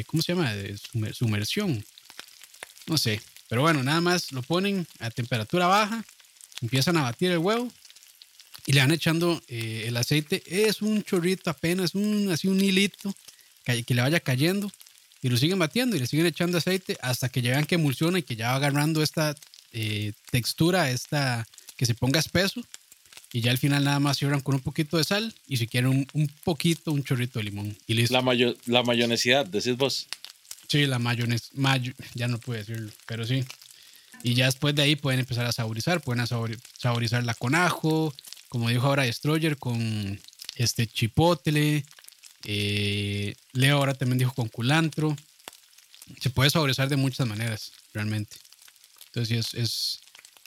¿cómo se llama? De sumer- sumersión. No sé. Pero bueno, nada más lo ponen a temperatura baja, empiezan a batir el huevo y le van echando eh, el aceite. Es un chorrito apenas, un, así un hilito que, que le vaya cayendo y lo siguen batiendo y le siguen echando aceite hasta que llegan que emulsiona y que ya va agarrando esta eh, textura, esta que se ponga espeso. Y ya al final nada más cierran con un poquito de sal y si quieren un, un poquito, un chorrito de limón. Y listo. La, mayo, la mayonesidad, decís vos. Sí, la mayonesa, mayo, ya no puedo decirlo, pero sí. Y ya después de ahí pueden empezar a saborizar, pueden sabor- saborizarla con ajo, como dijo ahora Destroyer, con este chipotle. eh, Leo ahora también dijo con culantro. Se puede saborizar de muchas maneras, realmente. Entonces, es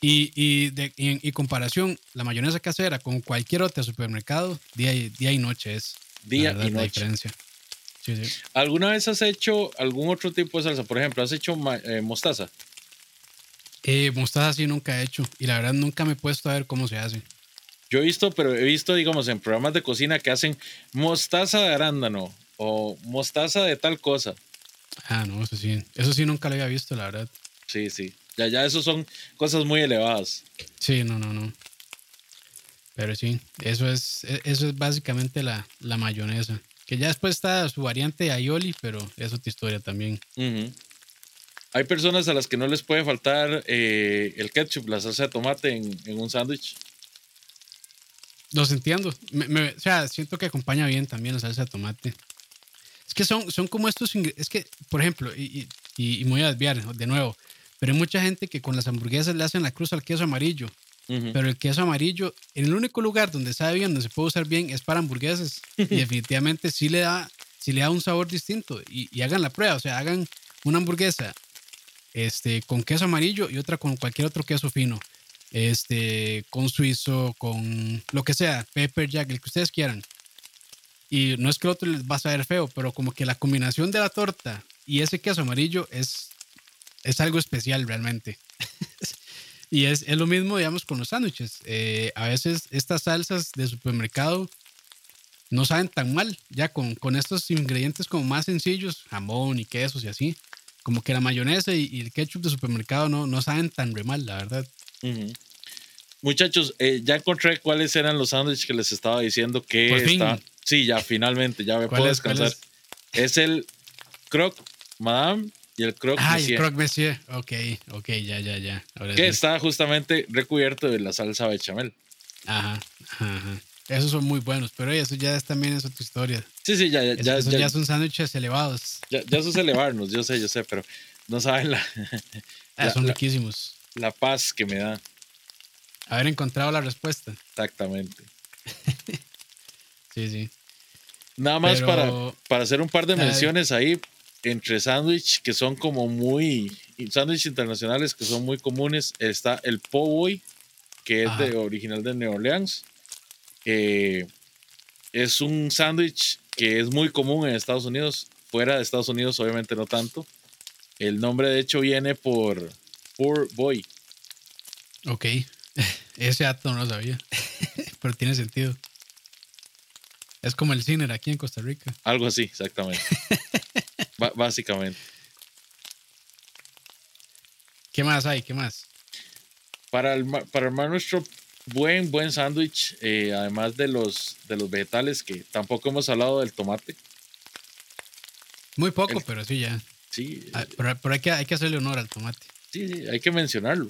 y, y, de, y comparación, la mayonesa casera con cualquier otra supermercado, día y, día y noche es la Día verdad, y la noche. diferencia. Sí, sí. ¿Alguna vez has hecho algún otro tipo de salsa? Por ejemplo, ¿has hecho eh, mostaza? Eh, mostaza sí nunca he hecho y la verdad nunca me he puesto a ver cómo se hace. Yo he visto, pero he visto, digamos, en programas de cocina que hacen mostaza de arándano o mostaza de tal cosa. Ah, no, eso sí, eso sí nunca lo había visto, la verdad. Sí, sí. Ya, ya, eso son cosas muy elevadas. Sí, no, no, no. Pero sí, eso es, e- eso es básicamente la, la mayonesa. Que ya después está su variante aioli, pero es otra historia también. Hay personas a las que no les puede faltar eh, el ketchup, la salsa de tomate en, en un sándwich. Los entiendo. Me- me- o sea, siento que acompaña bien también la salsa de tomate. Es que son, son como estos ingre- Es que, por ejemplo, y, y, y me voy a desviar de nuevo, pero hay mucha gente que con las hamburguesas le hacen la cruz al queso amarillo. Pero el queso amarillo, en el único lugar donde sabe bien, donde se puede usar bien, es para hamburguesas. Y definitivamente sí le da, sí le da un sabor distinto. Y, y hagan la prueba, o sea, hagan una hamburguesa este, con queso amarillo y otra con cualquier otro queso fino. Este, con suizo, con lo que sea, pepper jack, el que ustedes quieran. Y no es que el otro les va a saber feo, pero como que la combinación de la torta y ese queso amarillo es, es algo especial realmente. Y es, es lo mismo, digamos, con los sándwiches. Eh, a veces estas salsas de supermercado no saben tan mal, ya con, con estos ingredientes como más sencillos, jamón y quesos y así. Como que la mayonesa y, y el ketchup de supermercado no, no saben tan re mal, la verdad. Muchachos, eh, ya encontré cuáles eran los sándwiches que les estaba diciendo que Por está. Sí, ya finalmente, ya me ¿Cuál puedo es? ¿Cuál descansar. Es? el Croc Madame y el Croc Ah, y Monsieur, el croque monsieur. Ok, ok, ya, ya, ya. Ahora que sí. está justamente recubierto de la salsa bechamel. Ajá, ajá, ajá. Esos son muy buenos, pero eso ya es, también es otra historia. Sí, sí, ya, ya, Eso- ya, ya, ya son sándwiches elevados. ya- ya es elevarnos, yo sé, yo sé, pero no saben la, Ah, La- son la- riquísimos. la paz que me da. Haber encontrado la respuesta. Exactamente. Sí, sí. Nada más Pero- para, para hacer un par de menciones ahí entre sándwich que son como muy y sándwich internacionales que son muy comunes está el po' boy que es Ajá. de original de New Orleans Eh, es un sándwich que es muy común en Estados Unidos fuera de Estados Unidos obviamente no tanto el nombre de hecho viene por poor boy Ok. Ese dato no lo sabía. Pero tiene sentido. Es como el cine aquí en Costa Rica. algo así exactamente básicamente ¿Qué más hay? ¿Qué más? para, alma- para armar nuestro buen, buen sándwich, eh, además de los, de los vegetales, que tampoco hemos hablado del tomate. Muy poco, El- pero sí ya. Sí, Ah, Pero, pero hay, que, hay que hacerle honor al tomate. sí, sí, hay que mencionarlo.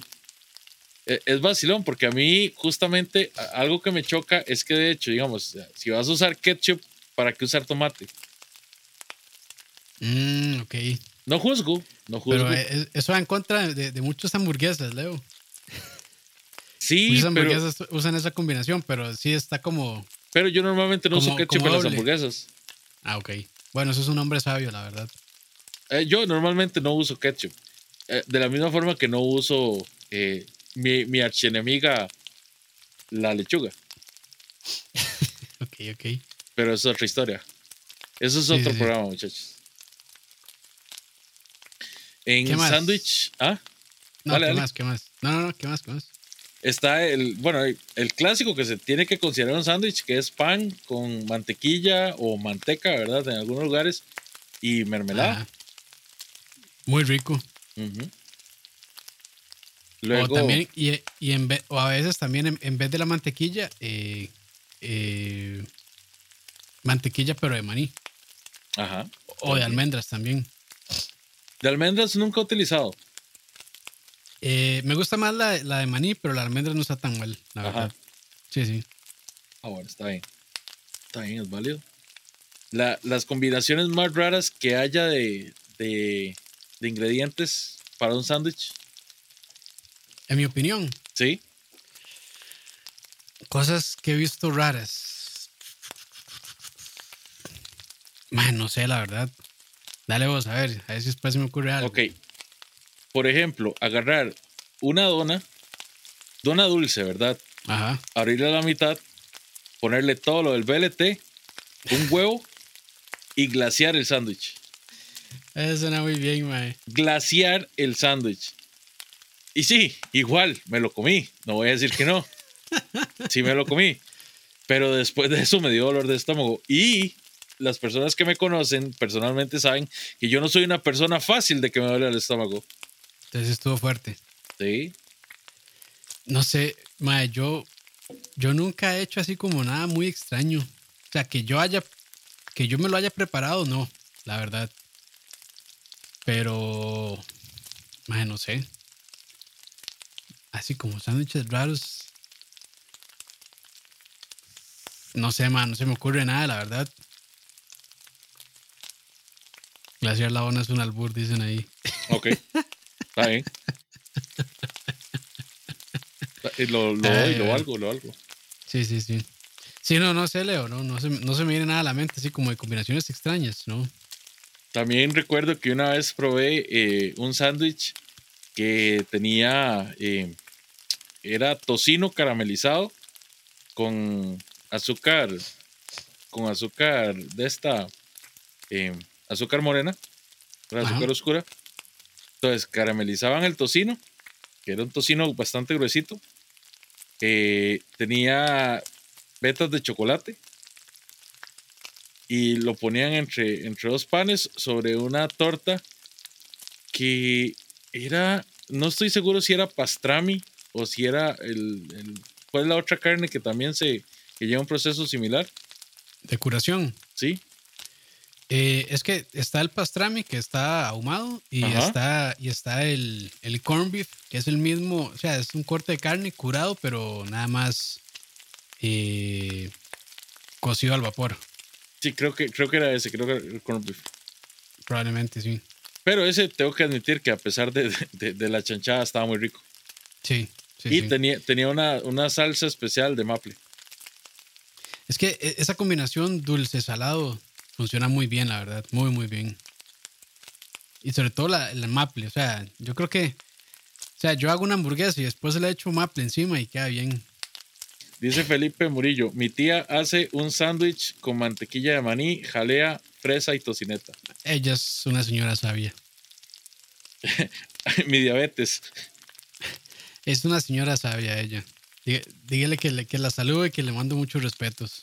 Eh, Es vacilón, porque a mí justamente algo que me choca es que de hecho, digamos, si vas a usar ketchup, ¿para qué usar tomate? Mm, ok. No juzgo, no juzgo. Pero eh, es- eso va en contra de, de muchas hamburguesas, Leo. sí, Muchas pero, hamburguesas usan esa combinación, pero sí está como. pero yo normalmente no uso ketchup en las hamburguesas. Ah, ok. Bueno, eso es un hombre sabio, la verdad. Eh, yo normalmente no uso ketchup. Eh, de la misma forma que no uso eh, mi, mi archienemiga, la lechuga. Ok, ok. Pero es otra historia. Eso es Sí, otro sí, sí. programa, muchachos. En sándwich, ah, No, ¿qué dale. más? ¿Qué más? No, no, no, ¿qué más? ¿Qué más? está el, bueno, el, clásico que se tiene que considerar un sándwich, que es pan con mantequilla o manteca, ¿verdad? En algunos lugares, y mermelada. Ajá. Muy rico. Luego, O también, y, y en vez, o a veces también en, en vez de la mantequilla, eh, eh, mantequilla pero de maní. ajá. O de almendras también. De almendras nunca he utilizado. Eh, me gusta más la, la de maní, pero la almendra no está tan mal, la Ajá. verdad. Sí, sí. Ah, bueno, está bien. Está bien, es válido. La- las combinaciones más raras que haya de, de, de ingredientes para un sándwich. En mi opinión, Sí. cosas que he visto raras. Man, no sé, la verdad. Dale vos, a ver, a ver si después se me ocurre algo. Ok. Por ejemplo, agarrar una dona, dona dulce, ¿verdad? Ajá. Abrirla a la mitad, ponerle todo lo del BLT, un huevo y glaciar el sándwich. Eso suena muy bien, mae. glaciar el sándwich. Y sí, igual, me lo comí. No voy a decir que no. Sí me lo comí. Pero después de eso me dio dolor de estómago. Y las personas que me conocen personalmente saben que yo no soy una persona fácil de que me duele el estómago. Entonces estuvo fuerte. Sí. No sé, mae, yo, yo nunca he hecho así como nada muy extraño. O sea, que yo haya, que yo me lo haya preparado, no, la verdad. Pero, mae, no sé. Así como sándwiches raros. No sé, man, no se me ocurre nada, la verdad. Glaciar La Bona es un albur, dicen ahí. Ok. Está bien. Y lo, lo doy, lo valgo, lo valgo. Sí, sí, sí. Sí, no, no sé, Leo, no, no se, no se me viene nada a la mente, así como de combinaciones extrañas, ¿no? También recuerdo que una vez probé eh, un sándwich que tenía, eh, era tocino caramelizado con azúcar, con azúcar de esta, eh, azúcar morena, azúcar Ajá. oscura. Entonces caramelizaban el tocino, que era un tocino bastante gruesito. eh, tenía vetas de chocolate y lo ponían entre, entre dos panes sobre una torta que era, no estoy seguro si era pastrami o si era el, el- ¿cuál es la otra carne que también se, que lleva un proceso similar? De curación. Sí, Eh, es que está el pastrami que está ahumado y Ajá. está, y está el, el corn beef, que es el mismo, o sea, es un corte de carne curado, pero nada más eh, cocido al vapor. sí, creo que, creo que era ese, creo que era el corned beef. Probablemente sí. Pero ese tengo que admitir que a pesar de, de- de la chanchada estaba muy rico. Sí, sí, y sí. tenía, tenía una, una salsa especial de maple. Es que e- esa combinación dulce-salado funciona muy bien, la verdad. Muy, muy bien. Y sobre todo la, la maple. O sea, yo creo que. O sea, yo hago una hamburguesa y después le echo maple encima y queda bien. Dice Felipe Murillo, mi tía hace un sándwich con mantequilla de maní, jalea, fresa y tocineta. Ella es una señora sabia. mi diabetes. Es una señora sabia ella. Dí- Dígale que, le, que la saludo y que le mando muchos respetos.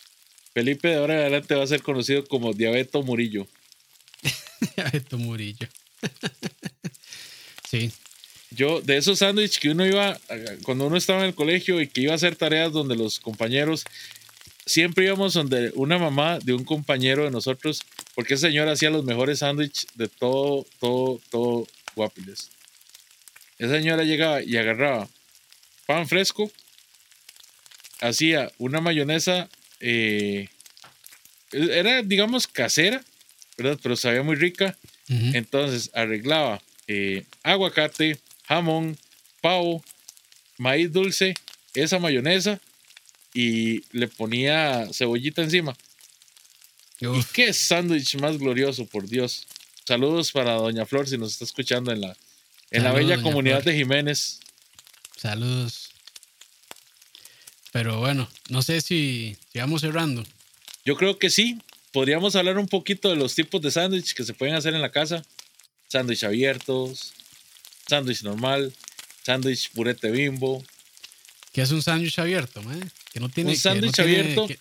Felipe de ahora en adelante va a ser conocido como Diabeto Murillo. Beto Murillo. sí. Yo, de esos sándwiches que uno iba, cuando uno estaba en el colegio y que iba a hacer tareas donde los compañeros, siempre íbamos donde una mamá de un compañero de nosotros, porque esa señora hacía los mejores sándwiches de todo, todo, todo Guapiles. Esa señora llegaba y agarraba pan fresco, hacía una mayonesa, eh, era, digamos, casera, ¿verdad? Pero sabía muy rica. Entonces arreglaba eh, aguacate, jamón, pavo, maíz dulce, esa mayonesa y le ponía cebollita encima. Y qué sándwich más glorioso, por Dios. Saludos para Doña Flor si nos está escuchando en la, en la bella doña comunidad Flor. de Jiménez. saludos. Pero bueno, no sé si, si vamos cerrando. Yo creo que sí. Podríamos hablar un poquito de los tipos de sándwich que se pueden hacer en la casa. Sándwich abiertos, sándwich normal, sándwich purete bimbo, Que es un sándwich abierto, mae? Que no tiene. Un sándwich no tiene- abierto que-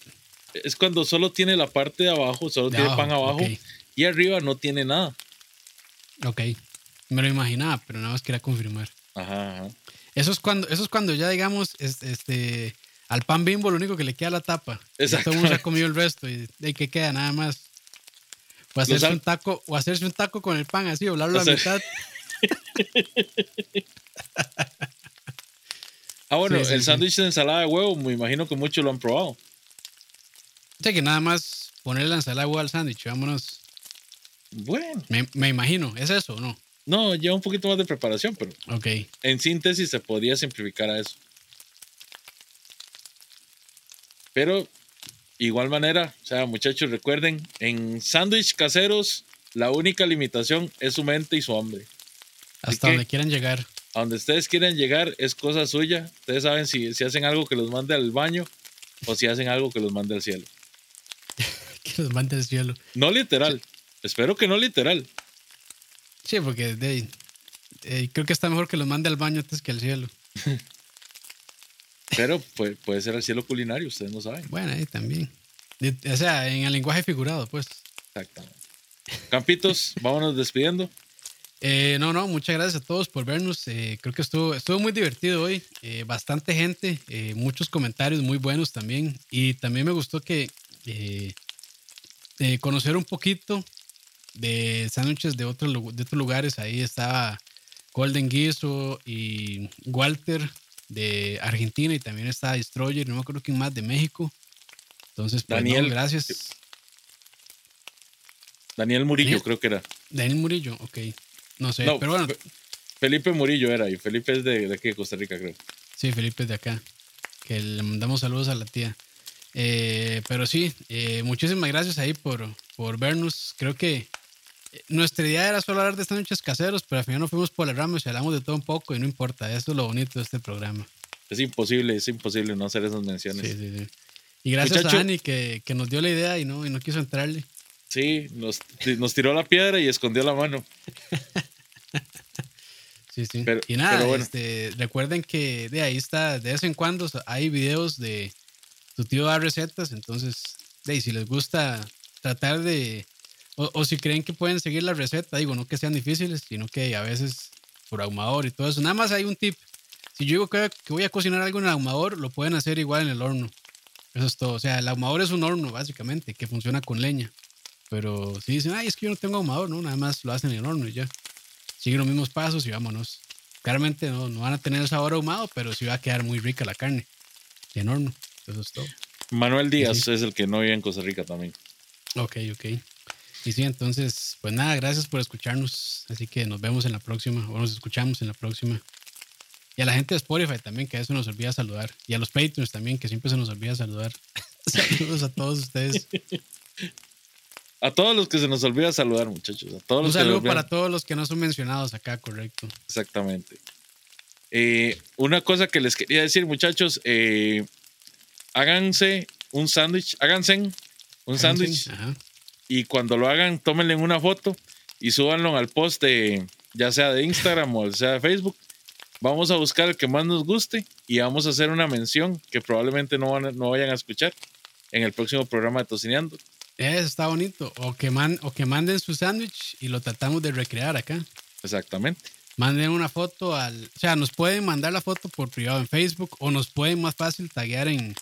es cuando solo tiene la parte de abajo, solo de tiene pan abajo y arriba no tiene nada. Ok. Me lo imaginaba, pero nada más quería confirmar. Ajá, ajá. Eso es cuando, eso es cuando ya, digamos, es- este, al pan bimbo lo único que le queda la tapa. Ya Todo el mundo se ha comido el resto y de qué queda nada más. O hacerse un taco, o hacerse un taco con el pan así, doblarlo a la mitad. Ah, bueno, Sí, sí, el sí. sándwich de ensalada de huevo, me imagino que muchos lo han probado. O sea que nada más ponerle la ensalada de huevo al sándwich, vámonos. Bueno, Me, me imagino, ¿es eso o no? no, lleva un poquito más de preparación, pero Ok. en síntesis se podría simplificar a eso. Pero, igual manera, o sea, muchachos, recuerden, en sándwich caseros, la única limitación es su mente y su hambre. Hasta donde quieran llegar. A donde ustedes quieren llegar es cosa suya. Ustedes saben si, si hacen algo que los mande al baño o si hacen algo que los mande al cielo. Que los mande al cielo. No literal. Espero que no literal. Sí, porque de, eh, creo que está mejor que los mande al baño antes que al cielo. Pero puede, puede ser al cielo culinario, ustedes no saben. Bueno, ahí también. O sea, en el lenguaje figurado, pues. Exactamente. Campitos, vámonos despidiendo. Eh, no, no, muchas gracias a todos por vernos. Eh, creo que estuvo, estuvo muy divertido hoy. Eh, bastante gente, eh, muchos comentarios muy buenos también. Y también me gustó que conocer un poquito de sándwiches de, otros lu- de otros lugares. Ahí estaba Golden Guiso y Walter de Argentina y también está Destroyer, no me acuerdo quién más de México. Entonces, pues, no, Daniel. gracias. Daniel Murillo, Daniel. creo que era. Daniel Murillo, ok. No sé, No, pero bueno. Fe- Felipe Murillo era y Felipe es de, de aquí de Costa Rica, creo. Sí, Felipe es de acá. Que le mandamos saludos a la tía. Eh, pero sí, eh, muchísimas gracias ahí por, por vernos. Creo que nuestra idea era solo hablar de sándwiches caseros, pero al final nos fuimos por las ramas y hablamos de todo un poco y no importa. Eso es lo bonito de este programa. Es imposible, es imposible no hacer esas Sí, menciones. Sí, sí, sí. Y gracias Muchacho- a Dani que, que nos dio la idea y no, y no quiso entrarle. nos, nos tiró la piedra y escondió la mano. Sí, sí. Pero- y nada, pero bueno. este, recuerden que de ahí está, de vez en cuando hay videos de tu tío da recetas, entonces, de si les gusta tratar de, o, o si creen que pueden seguir la receta, digo, no que sean difíciles, sino que a veces por ahumador y todo eso. Nada más hay un tip. Si yo digo que, que voy a cocinar algo en el ahumador, lo pueden hacer igual en el horno. Eso es todo. O sea, el ahumador es un horno, básicamente, que funciona con leña. Pero si dicen, ay, es que yo no tengo ahumador, no, nada más lo hacen en el horno y ya siguen los mismos pasos y vámonos. Claramente no, no van a tener el sabor ahumado, pero sí va a quedar muy rica la carne. En horno. Eso es todo. Manuel Díaz Sí. es el que no vive en Costa Rica también. Ok, ok. Y sí, entonces, pues nada, gracias por escucharnos. Así que nos vemos en la próxima, o nos escuchamos en la próxima. Y a la gente de Spotify también, que a veces nos olvida saludar. Y a los Patreons también, que siempre se nos olvida saludar. Saludos a todos ustedes. A todos los que se nos olvida saludar, muchachos. A todos Un saludo para todos los que no son mencionados acá, correcto. Exactamente. Eh, una cosa que les quería decir, muchachos, eh, háganse un sándwich, háganse un sándwich Ajá. Y cuando lo hagan, tómenle una foto y súbanlo al post de ya sea de Instagram o sea de Facebook. Vamos a buscar el que más nos guste y vamos a hacer una mención que probablemente no, van no vayan a escuchar en el próximo programa de Tocineando. Eso está bonito. O que, man, o que manden su sándwich y lo tratamos de recrear acá. Exactamente. Manden una foto al. O sea, nos pueden mandar la foto por privado en Facebook o nos pueden más fácil taguear en,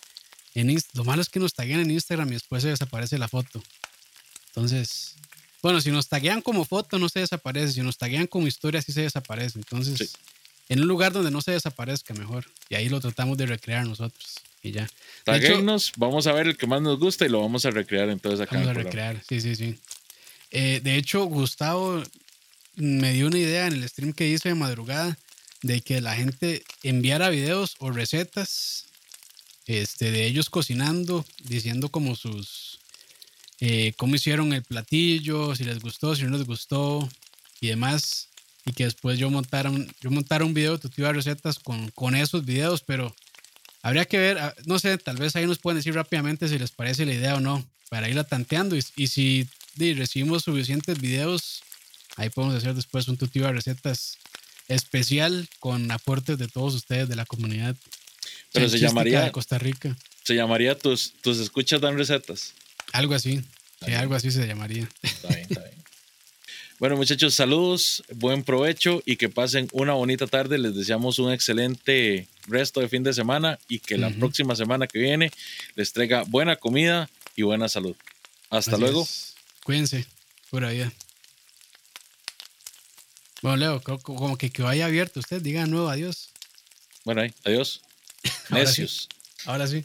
en Lo malo es que nos taguean en Instagram y después se desaparece la foto. Entonces, bueno, si nos taguean como foto no se desaparece. Si nos taguean como historia sí se desaparece. Entonces, Sí. en un lugar donde no se desaparezca mejor. Y ahí lo tratamos de recrear nosotros. Y ya. Taguenos, vamos a ver el que más nos gusta y lo vamos a recrear entonces acá. Vamos a recrear, sí, sí, sí. Eh, de hecho, Gustavo me dio una idea en el stream que hice de madrugada de que la gente enviara videos o recetas este, de ellos cocinando, diciendo como sus, eh, cómo hicieron el platillo, si les gustó, si no les gustó y demás. Y que después yo montara un, yo montara un video de tu tío de recetas con, con esos videos, pero habría que ver, ah, no sé, tal vez ahí nos pueden decir rápidamente si les parece la idea o no, para irla tanteando. Y, y si di, recibimos suficientes videos, ahí podemos hacer después un tutorial recetas especial con aportes de todos ustedes de la comunidad. Pero se llamaría- de Costa Rica. Se llamaría tus, tus escuchas dan recetas. Algo así. Sí, algo así se llamaría. Está bien, está bien. Bueno, muchachos, saludos, buen provecho y que pasen una bonita tarde. Les deseamos un excelente resto de fin de semana y que la próxima semana que viene les traiga buena comida y buena salud. Hasta Así luego. es. Cuídense. Pura vida. Bueno, Leo, co- co- como que, que vaya abierto usted, diga de nuevo adiós. Bueno, ahí, adiós. Ahora sí. Necios. Ahora sí.